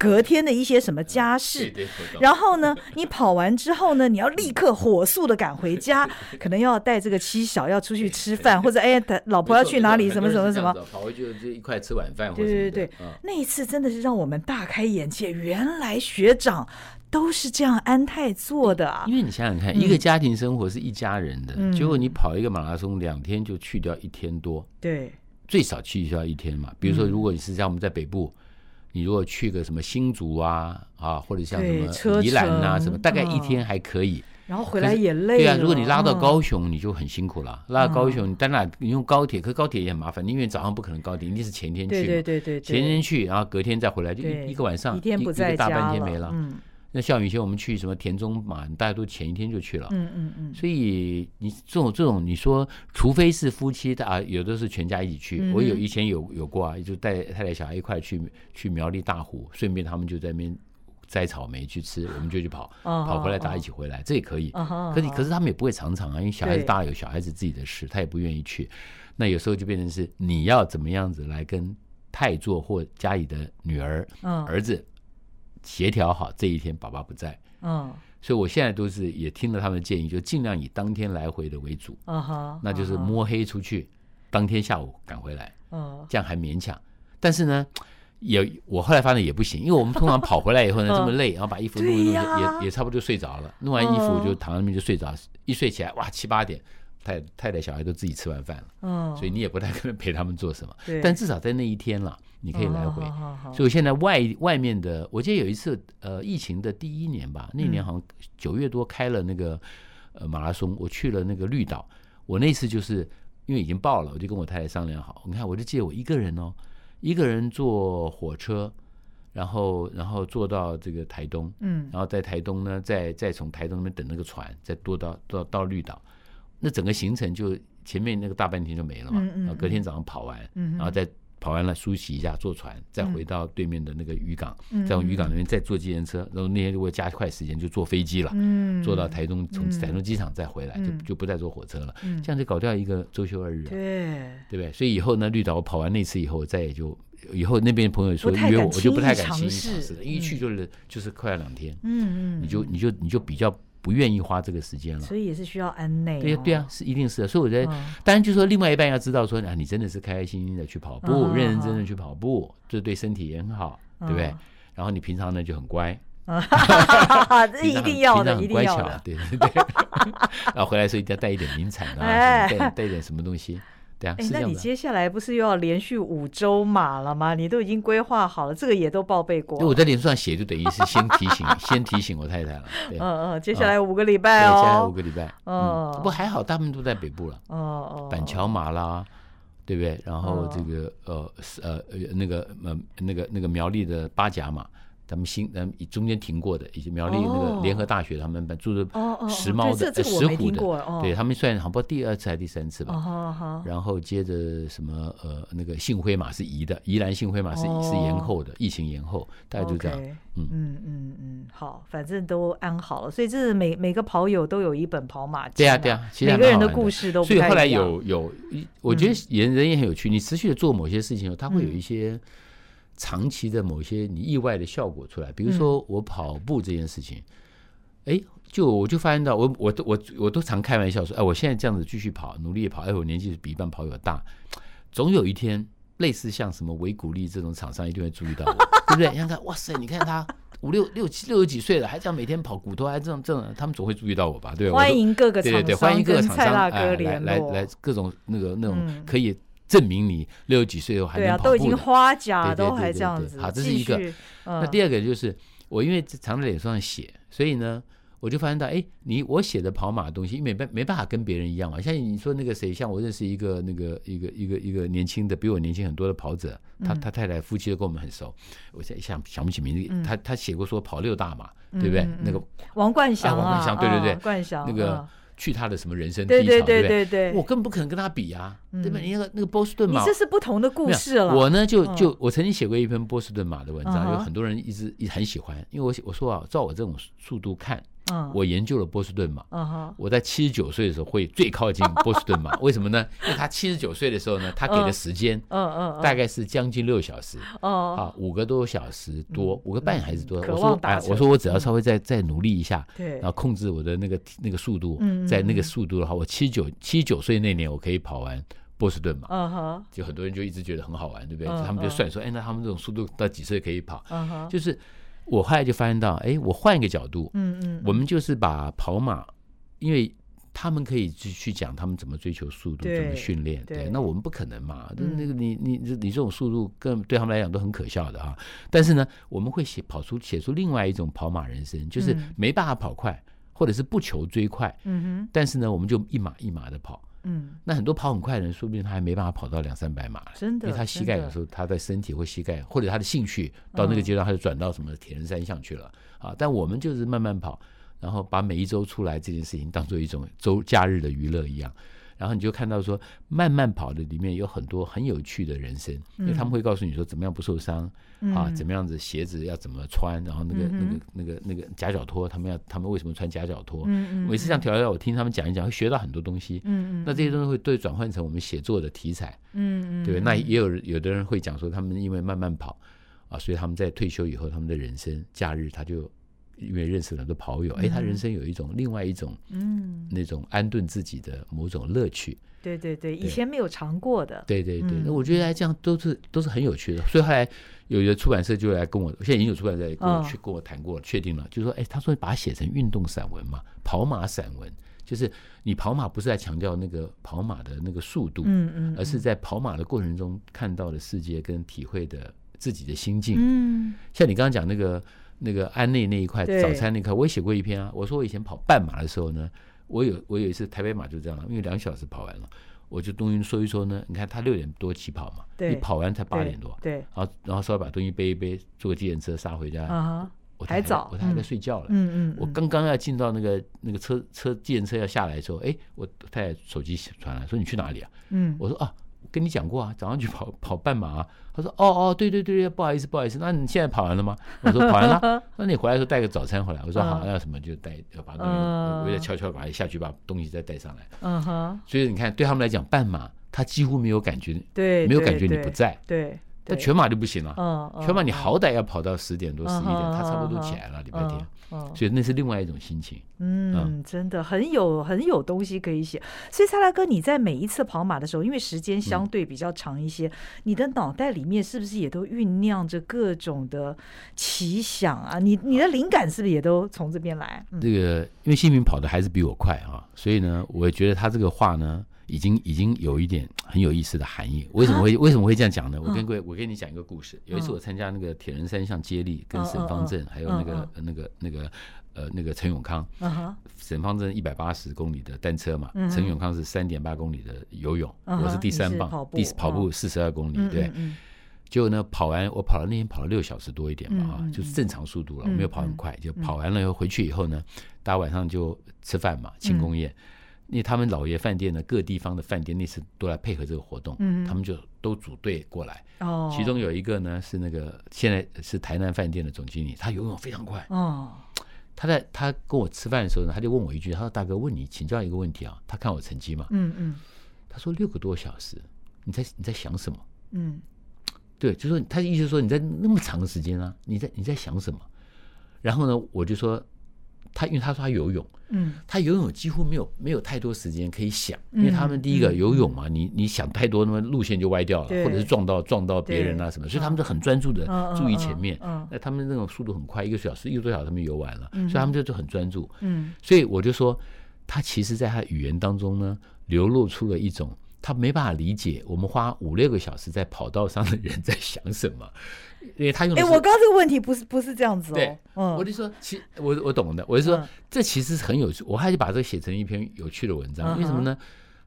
隔天的一些什么家事，然后呢，你跑完之后呢，你要立刻火速的赶回家，可能要带这个妻小要出去吃饭，或者哎，老婆要去哪里，什么什么什么，跑回去就一块吃晚饭。对对对，那一次真的是让我们大开眼界，原来学长都是这样安泰做的啊！因为你想想看，一个家庭生活是一家人的，结果你跑一个马拉松，两天就去掉一天多，对，最少去掉一天嘛。比如说，如果你是像我们在北部。你如果去个什么新竹啊啊，或者像什么宜兰啊什么，大概一天还可以。然后回来也累。对啊，如果你拉到高雄，你就很辛苦了。拉到高雄，你当然你用高铁，可高铁也很麻烦。因为早上不可能高铁，一定是前天去。对对对对。前天去，然后隔天再回来，就一一个晚上，一天不在家了。一个大半天没了。嗯。那像以前我们去什么田中马，大家都前一天就去了。嗯嗯嗯。所以你这种这种，你说除非是夫妻的啊，有的是全家一起去。我有以前有有过啊，就带太太小孩一块去去苗栗大湖，顺便他们就在那边摘草莓去吃，我们就去跑，跑回来大家一起回来，这也可以。可是可是他们也不会常常啊，因为小孩子大有小孩子自己的事，他也不愿意去。那有时候就变成是你要怎么样子来跟太座或家里的女儿、儿子。协调好这一天，爸爸不在，嗯，所以我现在都是也听了他们的建议，就尽量以当天来回的为主，嗯哼，那就是摸黑出去，当天下午赶回来，嗯，这样还勉强。但是呢，也我后来发现也不行，因为我们通常跑回来以后呢，这么累，然后把衣服弄一弄，也也差不多就睡着了，弄完衣服就躺在那边就睡着，一睡起来哇七八点，太太太小孩都自己吃完饭了，嗯，所以你也不太可能陪他们做什么，但至少在那一天了。你可以来回，所以现在外外面的，我记得有一次，呃，疫情的第一年吧，那年好像九月多开了那个呃马拉松，我去了那个绿岛，我那次就是因为已经报了，我就跟我太太商量好，你看我就记得我一个人哦，一个人坐火车，然后然后坐到这个台东，嗯，然后在台东呢，再再从台东那边等那个船，再多到到到绿岛，那整个行程就前面那个大半天就没了嘛，然后隔天早上跑完，嗯然后再。跑完了，梳洗一下，坐船，再回到对面的那个渔港，再从渔港那边再坐计程车，然后那天如果加快时间，就坐飞机了，坐到台中，从台中机场再回来，就就不再坐火车了，这样就搞掉一个周休二日，对，对不对？所以以后呢，绿岛我跑完那次以后，我再也就以后那边朋友说约我，我就不太敢轻易尝试。了，一去就是就是快要两天，嗯嗯，你就你就你就比较。不愿意花这个时间了，所以也是需要安内。对对啊，是一定是的。所以我觉得，当然就是说，另外一半要知道说，啊，你真的是开开心心的去跑步，认认真真去跑步，这对身体也很好，对不对？然后你平常呢就很乖，这一定要的，很乖巧，对对对。然后回来的时候一定要带一点名产啊，带带一点什么东西。哎，那你接下来不是又要连续五周马了吗？你都已经规划好了，这个也都报备过。我在脸书上写，就等于是先提醒，先提醒我太太了。嗯嗯，接下来五个礼拜哦，接下来五个礼拜。嗯，不过还好，大部分都在北部了。哦哦，板桥马啦，对不对？然后这个呃呃那个呃那个那个苗栗的八甲马。咱们新嗯中间停过的，以及苗栗那个联合大学，他们住的石猫的、石虎的，对他们算好不第二次还是第三次吧。然后接着什么呃那个幸辉马是移的，宜兰幸辉马是是延后的，疫情延后，大概就这样。嗯嗯嗯嗯，好，反正都安好了，所以这是每每个跑友都有一本跑马经。对啊对啊，每个人的故事都。所以后来有有，我觉得人人也很有趣。你持续的做某些事情，他会有一些。长期的某些你意外的效果出来，比如说我跑步这件事情，哎、嗯，就我就发现到我我都我我都常开玩笑说，哎，我现在这样子继续跑，努力跑，哎，我年纪比一般跑友大，总有一天，类似像什么维骨力这种厂商一定会注意到我，对不对？你看看，哇塞，你看他。五六六七六十几岁了，还这样每天跑，骨头还这样这样，他们总会注意到我吧？对，欢迎各个厂商，对对对，欢迎各个厂商来来来各种那个那种可以证明你六十几岁后还能跑步，都已经花甲都还这样子。好，这是一个。那第二个就是我因为常在脸上写，所以呢。我就发现到，哎，你我写的跑马的东西，没办没办法跟别人一样嘛。像你说那个谁，像我认识一个那个一个一个一个年轻的，比我年轻很多的跑者，他他太太夫妻都跟我们很熟。我现在想想不起名字，他他写过说跑六大马，对不对？那个王冠祥啊，王冠祥，对对对，冠祥那个去他的什么人生低潮，对对对，我根本不可能跟他比啊，对吧？你那个那个波士顿马，你这是不同的故事了。我呢，就就我曾经写过一篇波士顿马的文章，有很多人一直一直很喜欢，因为我我说啊，照我这种速度看。我研究了波士顿马，我在七十九岁的时候会最靠近 波士顿马，为什么呢？因为他七十九岁的时候呢，他给的时间，大概是将近六小时，啊，五个多小时多，五个半还是多？我说，哎，我说我只要稍微再再努力一下，然后控制我的那个那个速度，在那个速度的话，我七十九七九岁那年我可以跑完波士顿马，就很多人就一直觉得很好玩，对不对？他们就算说，哎，那他们这种速度到几岁可以跑？就是。我后来就发现到，哎，我换一个角度，嗯嗯，我们就是把跑马，因为他们可以去去讲他们怎么追求速度，怎么训练，对，那我们不可能嘛，那个你你你这种速度，更对他们来讲都很可笑的哈。但是呢，我们会写跑出写出另外一种跑马人生，就是没办法跑快，或者是不求追快，嗯哼，但是呢，我们就一马一马的跑。嗯，那很多跑很快的人，说不定他还没办法跑到两三百码，真的，因为他膝盖有时候他的身体或膝盖或者他的兴趣到那个阶段，他就转到什么铁人三项去了啊。但我们就是慢慢跑，然后把每一周出来这件事情当做一种周假日的娱乐一样。然后你就看到说，慢慢跑的里面有很多很有趣的人生，因为他们会告诉你说怎么样不受伤啊，怎么样子鞋子要怎么穿，然后那个那个那个那个夹脚拖，他们要他们为什么穿夹脚拖？每次这样调调，我听他们讲一讲，会学到很多东西。那这些东西会对转换成我们写作的题材。嗯对，那也有有的人会讲说，他们因为慢慢跑啊，所以他们在退休以后，他们的人生假日他就。因为认识了很多跑友，哎，他人生有一种另外一种，嗯，那种安顿自己的某种乐趣。对对对，以前没有尝过的。对对对，那我觉得这样都是都是很有趣的。所以后来有一个出版社就来跟我，现在已经有出版社跟我去跟我谈过，确定了，就是说，哎，他说把它写成运动散文嘛，跑马散文，就是你跑马不是在强调那个跑马的那个速度，嗯嗯，而是在跑马的过程中看到的世界跟体会的自己的心境。嗯，像你刚刚讲那个。那个安内那一块早餐那块，我也写过一篇啊。我说我以前跑半马的时候呢，我有我有一次台北马就这样，因为两小时跑完了，我就东西说一说呢。你看他六点多起跑嘛，你跑完才八点多，对，然后然后稍微把东西背一背，坐个计程车杀回家。啊我还早，我还在睡觉了。嗯嗯，我刚刚要进到那个那个车车计程车要下来的时候，哎，我太太手机传来，说你去哪里啊？嗯，我说啊。跟你讲过啊，早上去跑跑半马啊。他说：“哦哦，对对对，不好意思不好意思，那你现在跑完了吗？”我说：“跑完了。”那你回来的时候带个早餐回来。我说：“好，要什么就带，要把东西，我就悄悄把下去把东西再带上来。”嗯哼。所以你看，对他们来讲，半马他几乎没有感觉，对，没有感觉你不在。对。但全马就不行了。嗯。全马你好歹要跑到十点多十一点，他差不多起来了，礼拜天。所以那是另外一种心情，嗯，真的很有很有东西可以写。所以蔡大哥，你在每一次跑马的时候，因为时间相对比较长一些，嗯、你的脑袋里面是不是也都酝酿着各种的奇想啊？你你的灵感是不是也都从这边来？这个因为新民跑的还是比我快啊，所以呢，我觉得他这个话呢。已经已经有一点很有意思的含义。为什么会为什么会这样讲呢？我跟各位，我跟你讲一个故事。有一次我参加那个铁人三项接力，跟沈方正还有那个那个那个呃那个陈永康。沈方正一百八十公里的单车嘛，陈永康是三点八公里的游泳，我是第三棒，第跑步四十二公里。对，结果呢，跑完我跑了那天跑了六小时多一点嘛，啊，就是正常速度了，我没有跑很快。就跑完了以后回去以后呢，大家晚上就吃饭嘛，庆功宴。因为他们老爷饭店呢各地方的饭店那次都来配合这个活动，嗯，他们就都组队过来。哦，其中有一个呢是那个现在是台南饭店的总经理，他游泳非常快。哦，他在他跟我吃饭的时候呢，他就问我一句，他说：“大哥，问你请教一个问题啊。”他看我成绩嘛，嗯嗯，他说六个多小时，你在你在想什么？嗯，对，就是说他的意思说你在那么长的时间啊，你在你在想什么？然后呢，我就说。他因为他说他游泳，嗯，他游泳几乎没有没有太多时间可以想，因为他们第一个游泳嘛，你你想太多，那么路线就歪掉了，或者是撞到撞到别人啊什么，所以他们就很专注的注意前面。那他们那种速度很快，一个小时一个多小时他们游完了，所以他们就就很专注。嗯，所以我就说，他其实在他语言当中呢，流露出了一种。他没办法理解我们花五六个小时在跑道上的人在想什么，因为他用的。哎，我刚刚这个问题不是不是这样子哦。对，嗯，我就说，其我我懂的，我就说，这其实是很有趣，我还是把这个写成一篇有趣的文章。为什么呢？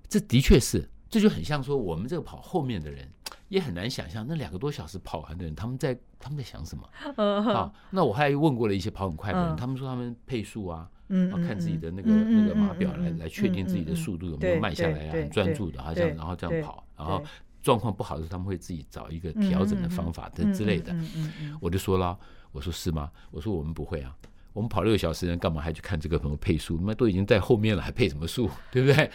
这的确是，这就很像说，我们这个跑后面的人也很难想象，那两个多小时跑完的人，他们在他们在想什么。嗯，好，那我还问过了一些跑很快的人，他们说他们配速啊。嗯，看自己的那个那个码表来来确定自己的速度有没有慢下来啊，很专注的，好像然后这样跑，然后状况不好的时候他们会自己找一个调整的方法等之类的。我就说了，我说是吗？我说我们不会啊，我们跑六个小时人干嘛还去看这个什么配速？那都已经在后面了，还配什么速？对不对？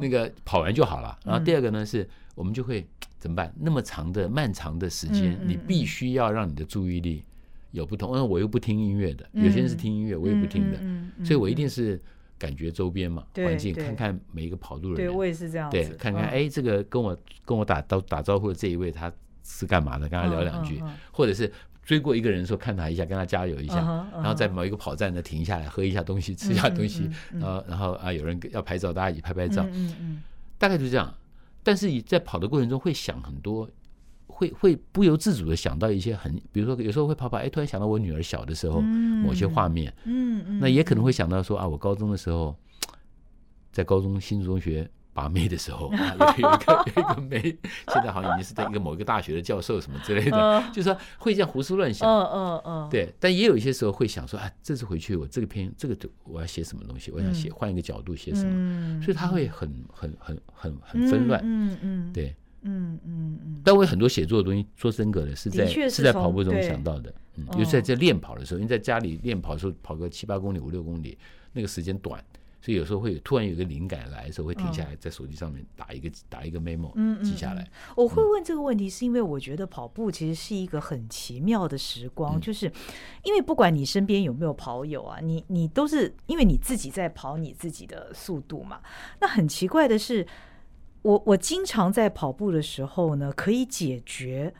那个跑完就好了。然后第二个呢，是我们就会怎么办？那么长的漫长的时间，你必须要让你的注意力。有不同，因为我又不听音乐的，有些人是听音乐，我也不听的，所以我一定是感觉周边嘛，环境，看看每一个跑路的人，对我也是这样，对，看看哎，这个跟我跟我打招打招呼的这一位他是干嘛的，跟他聊两句，或者是追过一个人的时候看他一下，跟他加油一下，然后在某一个跑站呢停下来喝一下东西，吃一下东西，然后然后啊有人要拍照，大家一起拍拍照，大概就是这样。但是你在跑的过程中会想很多。会会不由自主的想到一些很，比如说有时候会跑跑，哎，突然想到我女儿小的时候某些画面，嗯嗯，那也可能会想到说啊，我高中的时候，在高中新竹中学把妹的时候啊，有一个有一个妹，现在好像已经是在一个某一个大学的教授什么之类的，就是说会这样胡思乱想，嗯嗯嗯，对，但也有一些时候会想说，啊，这次回去我这个篇这个我要写什么东西，我想写换一个角度写什么，所以他会很很很很很纷乱，嗯嗯，对。嗯嗯嗯，但我有很多写作的东西，说真格的，是在是在跑步中想到的，嗯，尤其在在练跑的时候，因为在家里练跑的时候，跑个七八公里、五六公里，那个时间短，所以有时候会有突然有个灵感来的时候，会停下来，在手机上面打一个打一个 memo，记下来。我会问这个问题，是因为我觉得跑步其实是一个很奇妙的时光，就是因为不管你身边有没有跑友啊，你你都是因为你自己在跑你自己的速度嘛。那很奇怪的是。我我经常在跑步的时候呢，可以解决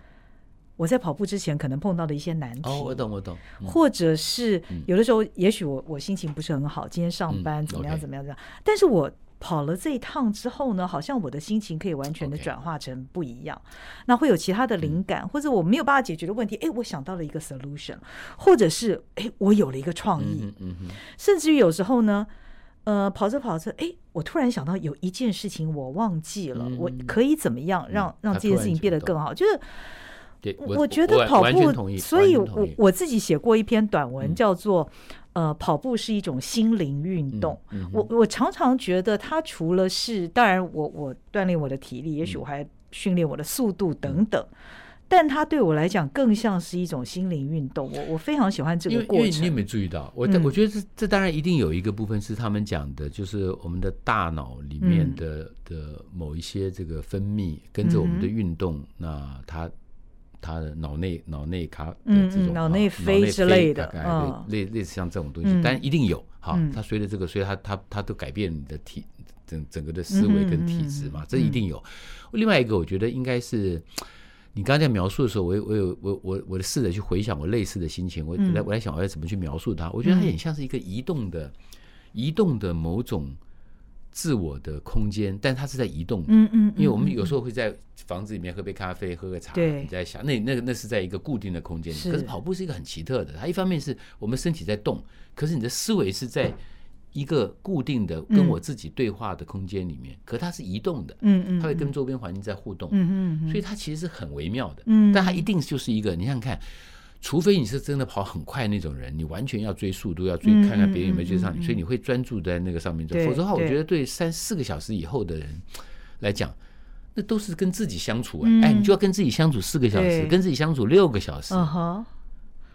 我在跑步之前可能碰到的一些难题。哦，我懂，我懂。或者是有的时候，也许我我心情不是很好，今天上班怎么样怎么样怎么样。但是我跑了这一趟之后呢，好像我的心情可以完全的转化成不一样。那会有其他的灵感，或者我没有办法解决的问题，哎，我想到了一个 solution，或者是哎，我有了一个创意。嗯嗯。甚至于有时候呢。呃，跑着跑着，哎，我突然想到有一件事情我忘记了，我可以怎么样让让这件事情变得更好？就是，我觉得跑步，所以我我自己写过一篇短文，叫做呃，跑步是一种心灵运动。我我常常觉得它除了是，当然我我锻炼我的体力，也许我还训练我的速度等等。但它对我来讲更像是一种心灵运动，我我非常喜欢这个过程。因为你有没有注意到？我我觉得这这当然一定有一个部分是他们讲的，就是我们的大脑里面的的某一些这个分泌跟着我们的运动，那它它的脑内脑内咖的这种脑内啡之类的，类类似像这种东西，但一定有哈。它随着这个，所以它它它都改变你的体整整个的思维跟体质嘛，这一定有。另外一个，我觉得应该是。你刚才在描述的时候，我我有我我我试着去回想我类似的心情，我我在我来想我要怎么去描述它。我觉得它很像是一个移动的、移动的某种自我的空间，但它是在移动。嗯嗯。因为我们有时候会在房子里面喝杯咖啡、喝个茶，你在想那那个那是在一个固定的空间里。可是跑步是一个很奇特的，它一方面是我们身体在动，可是你的思维是在。一个固定的跟我自己对话的空间里面，可它是移动的，嗯嗯，它会跟周边环境在互动，嗯嗯，所以它其实是很微妙的，嗯，但它一定就是一个，你想想看，除非你是真的跑很快那种人，你完全要追速度，要追看看别人有没有追上你，所以你会专注在那个上面，否则的话，我觉得对三四个小时以后的人来讲，那都是跟自己相处，哎，你就要跟自己相处四个小时，跟自己相处六个小时，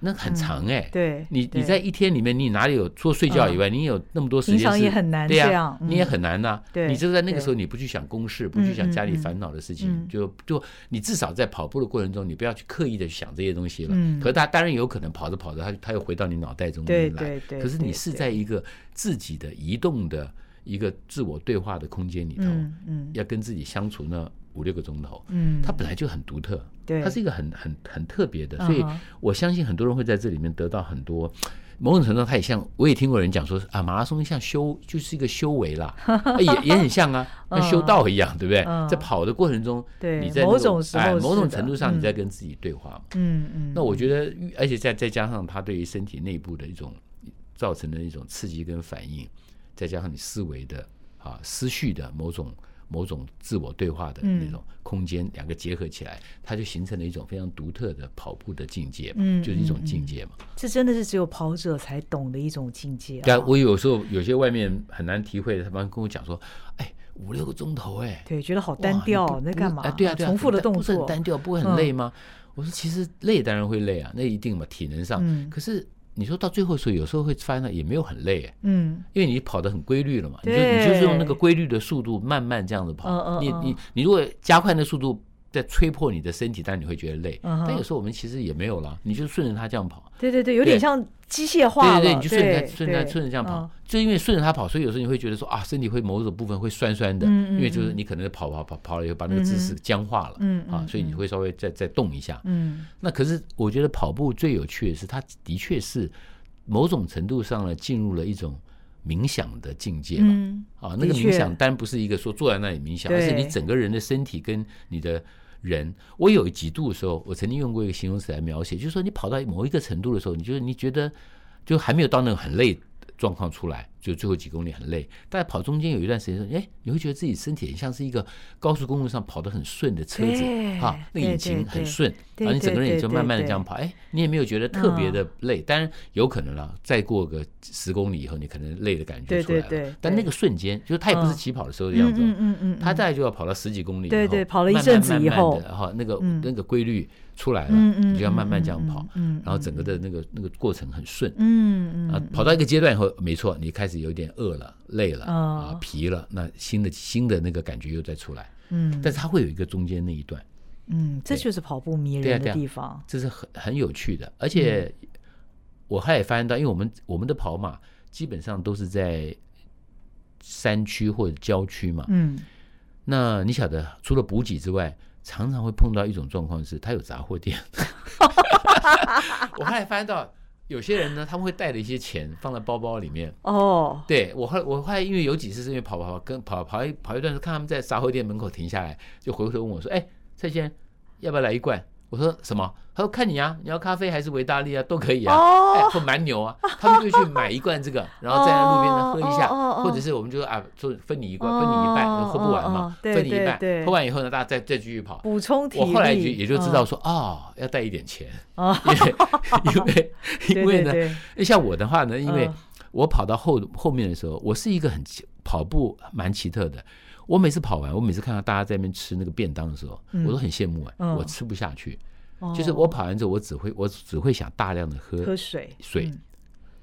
那很长哎。对，你你在一天里面，你哪里有除了睡觉以外，你有那么多时间是？平常也很难这样，你也很难呐。对，你就在那个时候，你不去想公事，不去想家里烦恼的事情，就就你至少在跑步的过程中，你不要去刻意的想这些东西了。可是他当然有可能跑着跑着，他他又回到你脑袋中来。对对对。可是你是在一个自己的移动的一个自我对话的空间里头，嗯，要跟自己相处呢。五六个钟头，嗯，它本来就很独特，对，它是一个很很很特别的，所以我相信很多人会在这里面得到很多。某种程度，它也像，我也听过人讲说啊，马拉松像修，就是一个修为啦，也也很像啊，跟修道一样，对不对？在跑的过程中，你在某种哎某种程度上你在跟自己对话，嗯嗯。那我觉得，而且再再加上它对于身体内部的一种造成的一种刺激跟反应，再加上你思维的啊思绪的某种。某种自我对话的那种空间，两个结合起来，它就形成了一种非常独特的跑步的境界嗯，就是一种境界嘛。这真的是只有跑者才懂的一种境界。对，我有时候有些外面很难体会的，他们跟我讲说：“哎，五六个钟头，哎，对，觉得好单调，那干嘛？哎，对啊，对啊，重复的动作不是很单调，不会很累吗？”我说：“其实累当然会累啊，那一定嘛，体能上。可是。”你说到最后的时候，有时候会发现也没有很累，嗯，因为你跑得很规律了嘛，你就你就是用那个规律的速度慢慢这样子跑，你你你如果加快那速度。在吹破你的身体，但你会觉得累。但有时候我们其实也没有了，你就顺着它这样跑。对对对，有点像机械化。对对对，你就顺着它，顺着它，顺着这样跑。就因为顺着它跑，所以有时候你会觉得说啊，身体会某种部分会酸酸的，因为就是你可能跑跑跑跑了以后，把那个姿势僵化了，啊，所以你会稍微再再动一下。嗯。那可是我觉得跑步最有趣的是，它的确是某种程度上呢，进入了一种。冥想的境界嘛，啊，那个冥想当然不是一个说坐在那里冥想，而是你整个人的身体跟你的人。我有几度的时候，我曾经用过一个形容词来描写，就是说你跑到某一个程度的时候，你就是你觉得就还没有到那个很累状况出来。就最后几公里很累，但跑中间有一段时间说，哎，你会觉得自己身体很像是一个高速公路上跑得很顺的车子，哈，那个引擎很顺，然后你整个人也就慢慢的这样跑，哎，你也没有觉得特别的累，当然有可能了，再过个十公里以后，你可能累的感觉出来了，但那个瞬间，就是他也不是起跑的时候的样子，嗯嗯嗯，他大概就要跑到十几公里，对对，跑了一阵子以后，哈，那个那个规律出来了，你就要慢慢这样跑，然后整个的那个那个过程很顺，嗯。嗯，啊，跑到一个阶段以后，没错，你开始有点饿了。累了啊，疲了，那新的新的那个感觉又再出来，嗯，但是它会有一个中间那一段，嗯，这就是跑步迷人的地方，这是很很有趣的，而且我还也发现到，因为我们我们的跑马基本上都是在山区或者郊区嘛，嗯，那你晓得，除了补给之外，常常会碰到一种状况是，它有杂货店，我还发现到。有些人呢，他们会带着一些钱放在包包里面。哦，对，我后来我后来因为有几次是因为跑跑跑跟跑跑一跑一段时，看他们在杂货店门口停下来，就回头问我说：“哎，蔡先生，要不要来一罐？”我说什么？他说看你啊，你要咖啡还是维大利啊，都可以啊。哦，或蛮牛啊，他们就去买一罐这个，然后在路边呢喝一下，或者是我们就说啊，就分你一罐，分你一半，喝不完嘛，分你一半，喝完以后呢，大家再再继续跑，补充体力。我后来就也就知道说，哦，要带一点钱，因为 因为因为呢，像我的话呢，因为我跑到后后面的时候，我是一个很跑步蛮奇特的。我每次跑完，我每次看到大家在那边吃那个便当的时候，我都很羡慕哎，我吃不下去。就是我跑完之后，我只会我只会想大量的喝喝水。水，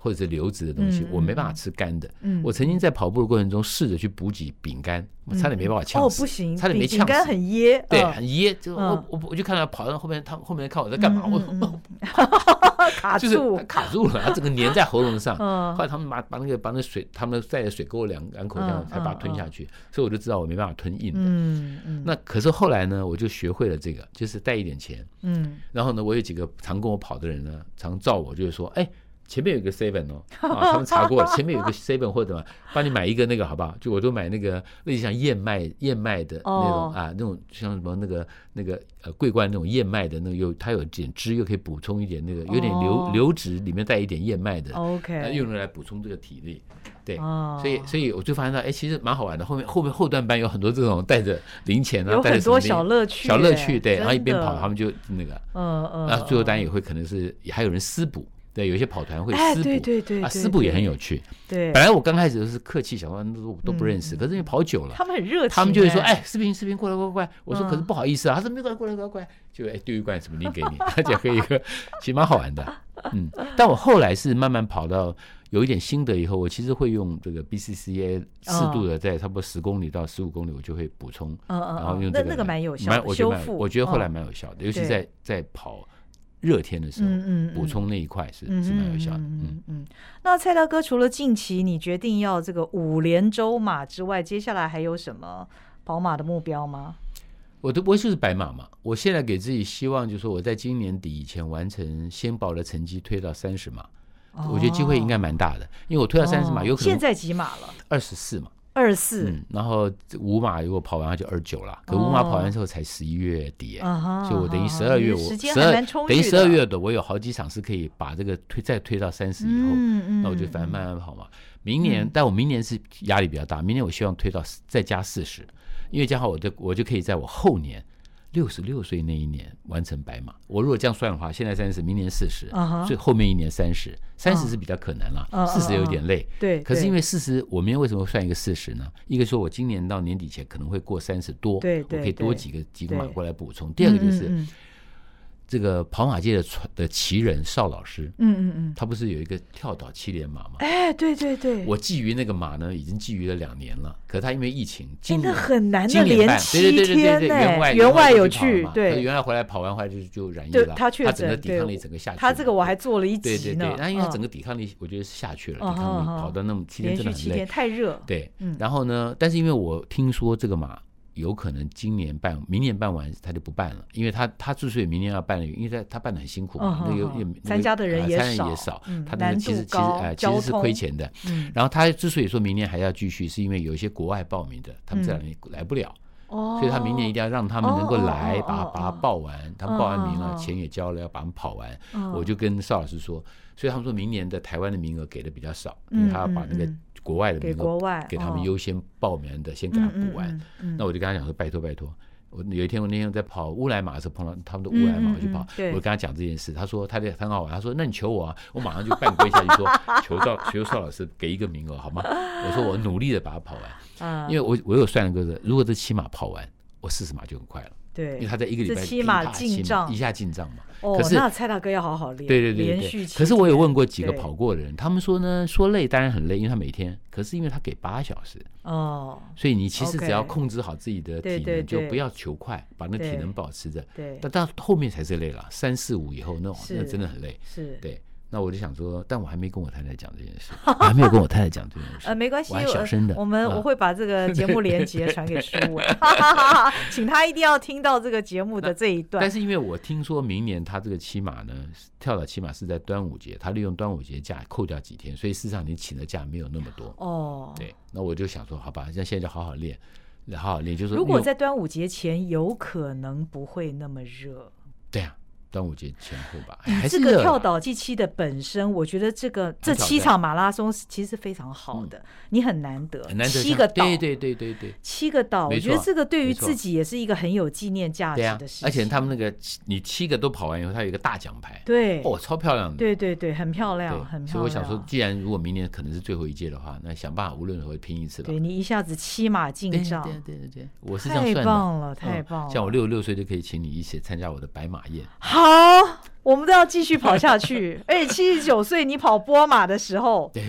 或者是流质的东西，我没办法吃干的。我曾经在跑步的过程中试着去补给饼干，我差点没办法呛死。哦，不行，差点没呛死。饼干很噎，对，很噎。就我我我就看到跑到后面，他后面看我在干嘛，我 卡住，卡住了，他整个粘在喉咙上。后来他们把把那个把那水，他们带着水给我两两口，这样才把它吞下去。所以我就知道我没办法吞硬的。嗯嗯。那可是后来呢，我就学会了这个，就是带一点钱。嗯。然后呢，我有几个常跟我跑的人呢，常照我，就是说，哎。前面有个 seven 哦，啊，他们查过了，前面有个 seven 或者什么，帮你买一个那个好不好？就我都买那个类似像燕麦燕麦的那种啊，那种像什么那个那个呃桂冠那种燕麦的那个有它有点汁，又可以补充一点那个有点流流脂，里面带一点燕麦的，OK，用来补充这个体力。对，所以所以我就发现到，哎，其实蛮好玩的。后面后面后段班有很多这种带着零钱啊，带着什么小乐趣，小乐趣。对，然后一边跑，他们就那个，嗯嗯，然后最后当然也会可能是还有人私补。对，有些跑团会私补，啊，私补也很有趣。对，本来我刚开始都是客气，小关都都不认识，可是因为跑久了，他们很热情，他们就会说：“哎，视频视频，过来过来过来。”我说：“可是不好意思啊。”他说：“没关系，过来过来过来。”就哎丢一罐什么零给你，而且喝一个，其实蛮好玩的。嗯，但我后来是慢慢跑到有一点心得以后，我其实会用这个 BCCA 适度的在差不多十公里到十五公里，我就会补充，嗯然后用这个那那个蛮有效的修复，我觉得后来蛮有效的，尤其在在跑热天的时候，嗯补充那一块是是蛮有效的。嗯嗯。那蔡大哥除了近期你决定要这个五连周马之外，接下来还有什么跑马的目标吗？我的我就是白马嘛，我现在给自己希望就是说我在今年底以前完成，先保的成绩推到三十码，我觉得机会应该蛮大的，因为我推到三十码有可能。现在几码了？二十四码。二十四。嗯，然后五马如果跑完就二十九了，可五马跑完之后才十一月底，所以我等于十二月我十二等于十二月的我有好几场是可以把这个推再推到三十以后，那我就反正慢慢跑嘛。明年，但我明年是压力比较大，明年我希望推到再加四十。因为这样的话，我就我就可以在我后年六十六岁那一年完成白马。我如果这样算的话，现在三十，明年四十，所以后面一年三十，三十是比较可能了，四十有点累。对，可是因为四十，我明天为什么会算一个四十呢？一个说我今年到年底前可能会过三十多，对，我可以多几个几个马过来补充。第二个就是。这个跑马界的传的奇人邵老师，嗯嗯嗯，他不是有一个跳岛七连马吗？哎，对对对，我觊觎那个马呢，已经觊觎了两年了。可是他因为疫情，真的很难的连七天，对对对对，员外员外有去，对，员外回来跑完回来就就染疫了，他确整个抵抗力整个下去。他这个我还做了一集呢，对对对，那因为他整个抵抗力我觉得是下去了，抵抗力跑到那么七天真的很累，太热。对，然后呢，但是因为我听说这个马。有可能今年办，明年办完他就不办了，因为他他之所以明年要办，因为他他办的很辛苦嘛，那个参加的人也少，他那个其实其实哎其实是亏钱的。然后他之所以说明年还要继续，是因为有一些国外报名的，他们这两年来不了，所以他明年一定要让他们能够来，把把他报完，他们报完名了，钱也交了，要把他们跑完。我就跟邵老师说，所以他们说明年的台湾的名额给的比较少，因为他要把那个。国外的名额给他们优先报名的，先给他补完。那我就跟他讲说：“拜托拜托，我有一天我那天在跑乌来马的时候碰到他们的乌来马，我就跑。我就跟他讲这件事，他说他在很好玩。他说：那你求我啊，我马上就半跪下去说求赵 求邵老师给一个名额好吗？我说我努力的把它跑完，因为我我有算了个如果这七马跑完，我四十马就很快了。对，因为他在一个礼拜起码进账，一下进账嘛。”哦，可是那蔡大哥要好好练，对对对，连续。可是我有问过几个跑过的人，他们说呢，说累当然很累，因为他每天，可是因为他给八小时哦，所以你其实只要控制好自己的体能，就不要求快，把那体能保持着。对，但到后面才是累了，三四五以后那种那真的很累。是，对。那我就想说，但我还没跟我太太讲这件事，我还没有跟我太太讲这件事。呃，没关系，我小声的。我们我会把这个 节目连接传给书伟，请他一定要听到这个节目的这一段。但是因为我听说明年他这个骑马呢，跳蚤骑马是在端午节，他利用端午节假扣掉几天，所以事实上你请的假没有那么多。哦，对，那我就想说，好吧，那现在就好好练，好好练，就是如果在端午节前，有可能不会那么热。对啊。端午节前后吧，这个跳岛计七的本身，我觉得这个这七场马拉松其实是非常好的，你很难得，七个岛，对对对对对，七个岛，我觉得这个对于自己也是一个很有纪念价值的事情。而且他们那个你七个都跑完以后，他有一个大奖牌，对，哦，超漂亮的，对对对，很漂亮，很漂亮。所以我想说，既然如果明年可能是最后一届的话，那想办法无论如何拼一次吧。对，你一下子七马进帐，对对对对，我是这样算的。太棒了，太棒了！像我六十六岁就可以请你一起参加我的白马宴。好。我们都要继续跑下去，而 且七十九岁你跑波马的时候，对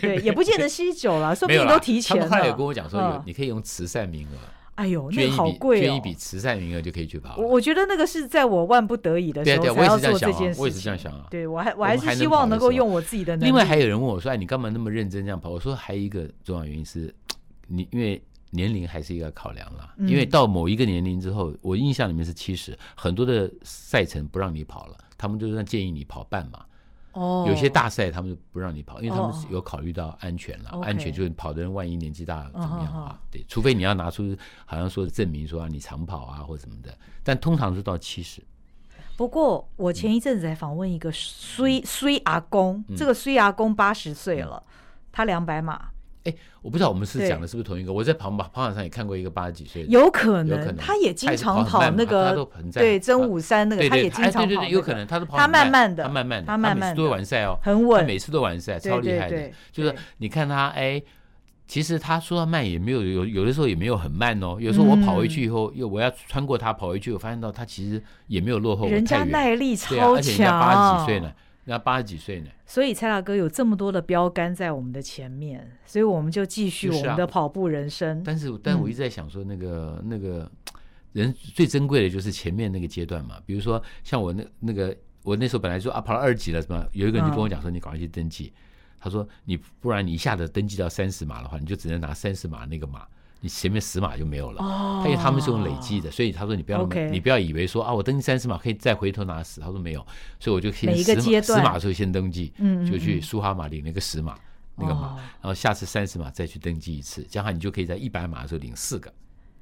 对，也不见得七十九了，说不定都提前了。他们后来有跟我讲说，有你可以用慈善名额，哎呦，那好贵哦，捐一笔慈善名额就可以去跑。我我觉得那个是在我万不得已的时候才要做这件事。我也是这样想啊，对我还我还是希望能够用我自己的能力。另外还有人问我说，哎，你干嘛那么认真这样跑？我说还有一个重要原因是，你因为。年龄还是一个考量了，因为到某一个年龄之后，我印象里面是七十，很多的赛程不让你跑了，他们就算建议你跑半马。哦，有些大赛他们就不让你跑，因为他们有考虑到安全了，安全就是跑的人万一年纪大怎么样啊？对，除非你要拿出好像说证明说你长跑啊或什么的，但通常是到七十。不过我前一阵子在访问一个衰衰阿公，这个衰阿公八十岁了，他两百码。哎，我不知道我们是讲的是不是同一个？我在跑马跑场上也看过一个八十几岁的，有可能，他也经常跑那个，对，真武山那个，他也经常跑。对对对，有可能，他都跑。他慢慢的，他慢慢的，他慢慢的，都会完赛哦，很稳，每次都完赛，超厉害的。就是你看他，哎，其实他说他慢也没有，有有的时候也没有很慢哦。有时候我跑回去以后，又我要穿过他跑回去，我发现到他其实也没有落后。人家耐力超强，而且人家八十几岁呢。人家八十几岁呢。所以蔡大哥有这么多的标杆在我们的前面，所以我们就继续我们的跑步人生。啊、但是，但我一直在想说，那个、嗯、那个人最珍贵的就是前面那个阶段嘛。比如说，像我那那个，我那时候本来说啊，跑到二级了，什么有一个人就跟我讲说，你赶快去登记。嗯、他说你不然你一下子登记到三十码的话，你就只能拿三十码那个码。你前面十码就没有了，哦，因为他们是用累积的，所以他说你不要你不要以为说啊，我登记三十码可以再回头拿十，他说没有，所以我就先十码十码的时候先登记，嗯，就去苏哈马领那个十码那个码，然后下次三十码再去登记一次，这样你就可以在一百码的时候领四个，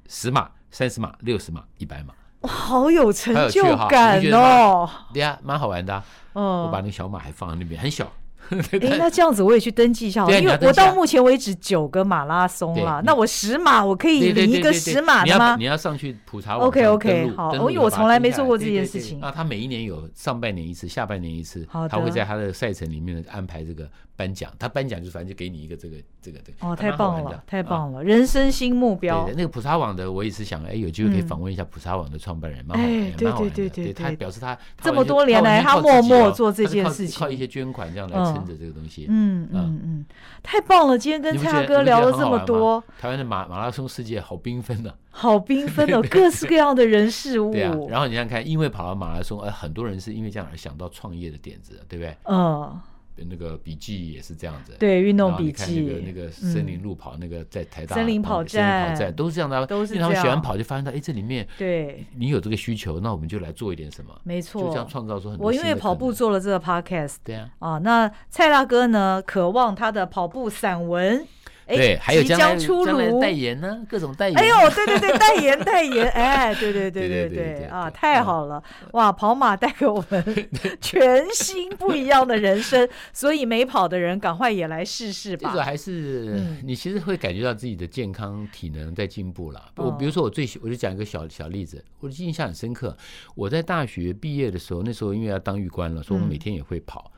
十码、三十码、六十码、一百码，哇，好有成就感哦，对呀，蛮好玩的，哦，我把那个小马还放在那边，很小。哎，那这样子我也去登记一下，因为我到目前为止九个马拉松了，那我十码我可以领一个十码的吗？你要上去普查网 OK OK 好，因为我从来没做过这件事情。那他每一年有上半年一次，下半年一次，他会在他的赛程里面安排这个颁奖。他颁奖就反正就给你一个这个这个这个。哦，太棒了，太棒了，人生新目标。对那个普查网的，我也是想，哎，有机会可以访问一下普查网的创办人，蛮好玩的，蛮好玩的。对，他表示他这么多年来，他默默做这件事情，靠一些捐款这样来撑着这个东西。嗯嗯嗯，太棒了！今天跟蔡大哥聊了这么多，台湾的马马拉松世界好缤纷呢，好缤纷哦，各式各样的人事物。对啊，然后你看看，因为跑了马拉松，而很多人是因为这样而想到创业的点子，对不对？嗯。那个笔记也是这样子，对，运动笔记，那个那个森林路跑，那个在台大森林跑站，都是这样的，都是他们喜欢跑，就发现到，哎，这里面对你有这个需求，那我们就来做一点什么，没错，就这样创造出很多。我因为跑步做了这个 podcast，对啊，啊，那蔡大哥呢，渴望他的跑步散文。对，还有即将出炉代言呢，各种代言。哎呦，对对对，代言代言，哎，对对对对对啊，太好了，哇，跑马带给我们 全新不一样的人生，所以没跑的人赶快也来试试吧。这个还是你其实会感觉到自己的健康体能在进步了。我比如说我最我就讲一个小小例子，我的印象很深刻。我在大学毕业的时候，那时候因为要当狱官了，所以我们每天也会跑。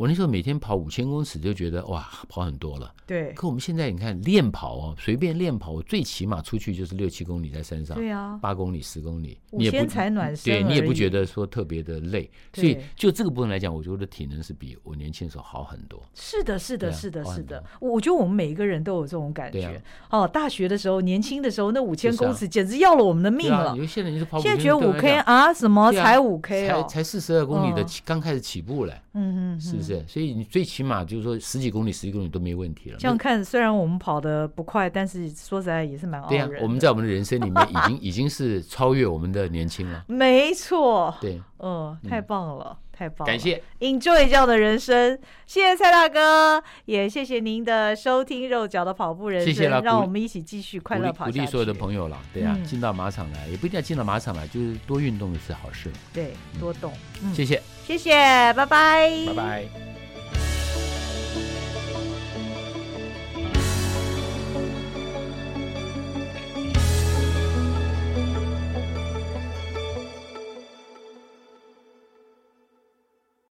我那时候每天跑五千公尺就觉得哇，跑很多了。对。可我们现在你看练跑哦，随便练跑，我最起码出去就是六七公里在山上。对啊。八公里、十公里，五千才暖身。对，你也不觉得说特别的累，所以就这个部分来讲，我觉得体能是比我年轻的时候好很多。是的，是的，是的，是的。我觉得我们每一个人都有这种感觉。哦，大学的时候，年轻的时候，那五千公尺简直要了我们的命了。现在跑，现在觉得五 K 啊，什么才五 K 哦？才四十二公里的刚开始起步嘞。嗯嗯，是不是？所以你最起码就是说十几公里、十几公里都没问题了。这样看，虽然我们跑的不快，但是说实在也是蛮傲人的。对呀，我们在我们的人生里面已经 已经是超越我们的年轻了。没错。对，嗯，太棒了，太棒了。感谢，Enjoy 这样的人生。谢谢蔡大哥，也谢谢您的收听《肉脚的跑步人生》，谢谢，让我们一起继续快乐跑。鼓励所有的朋友了，对呀，进到马场来，也不一定要进到马场来，就是多运动是好事。对，多动。谢谢，谢谢，拜拜，拜拜。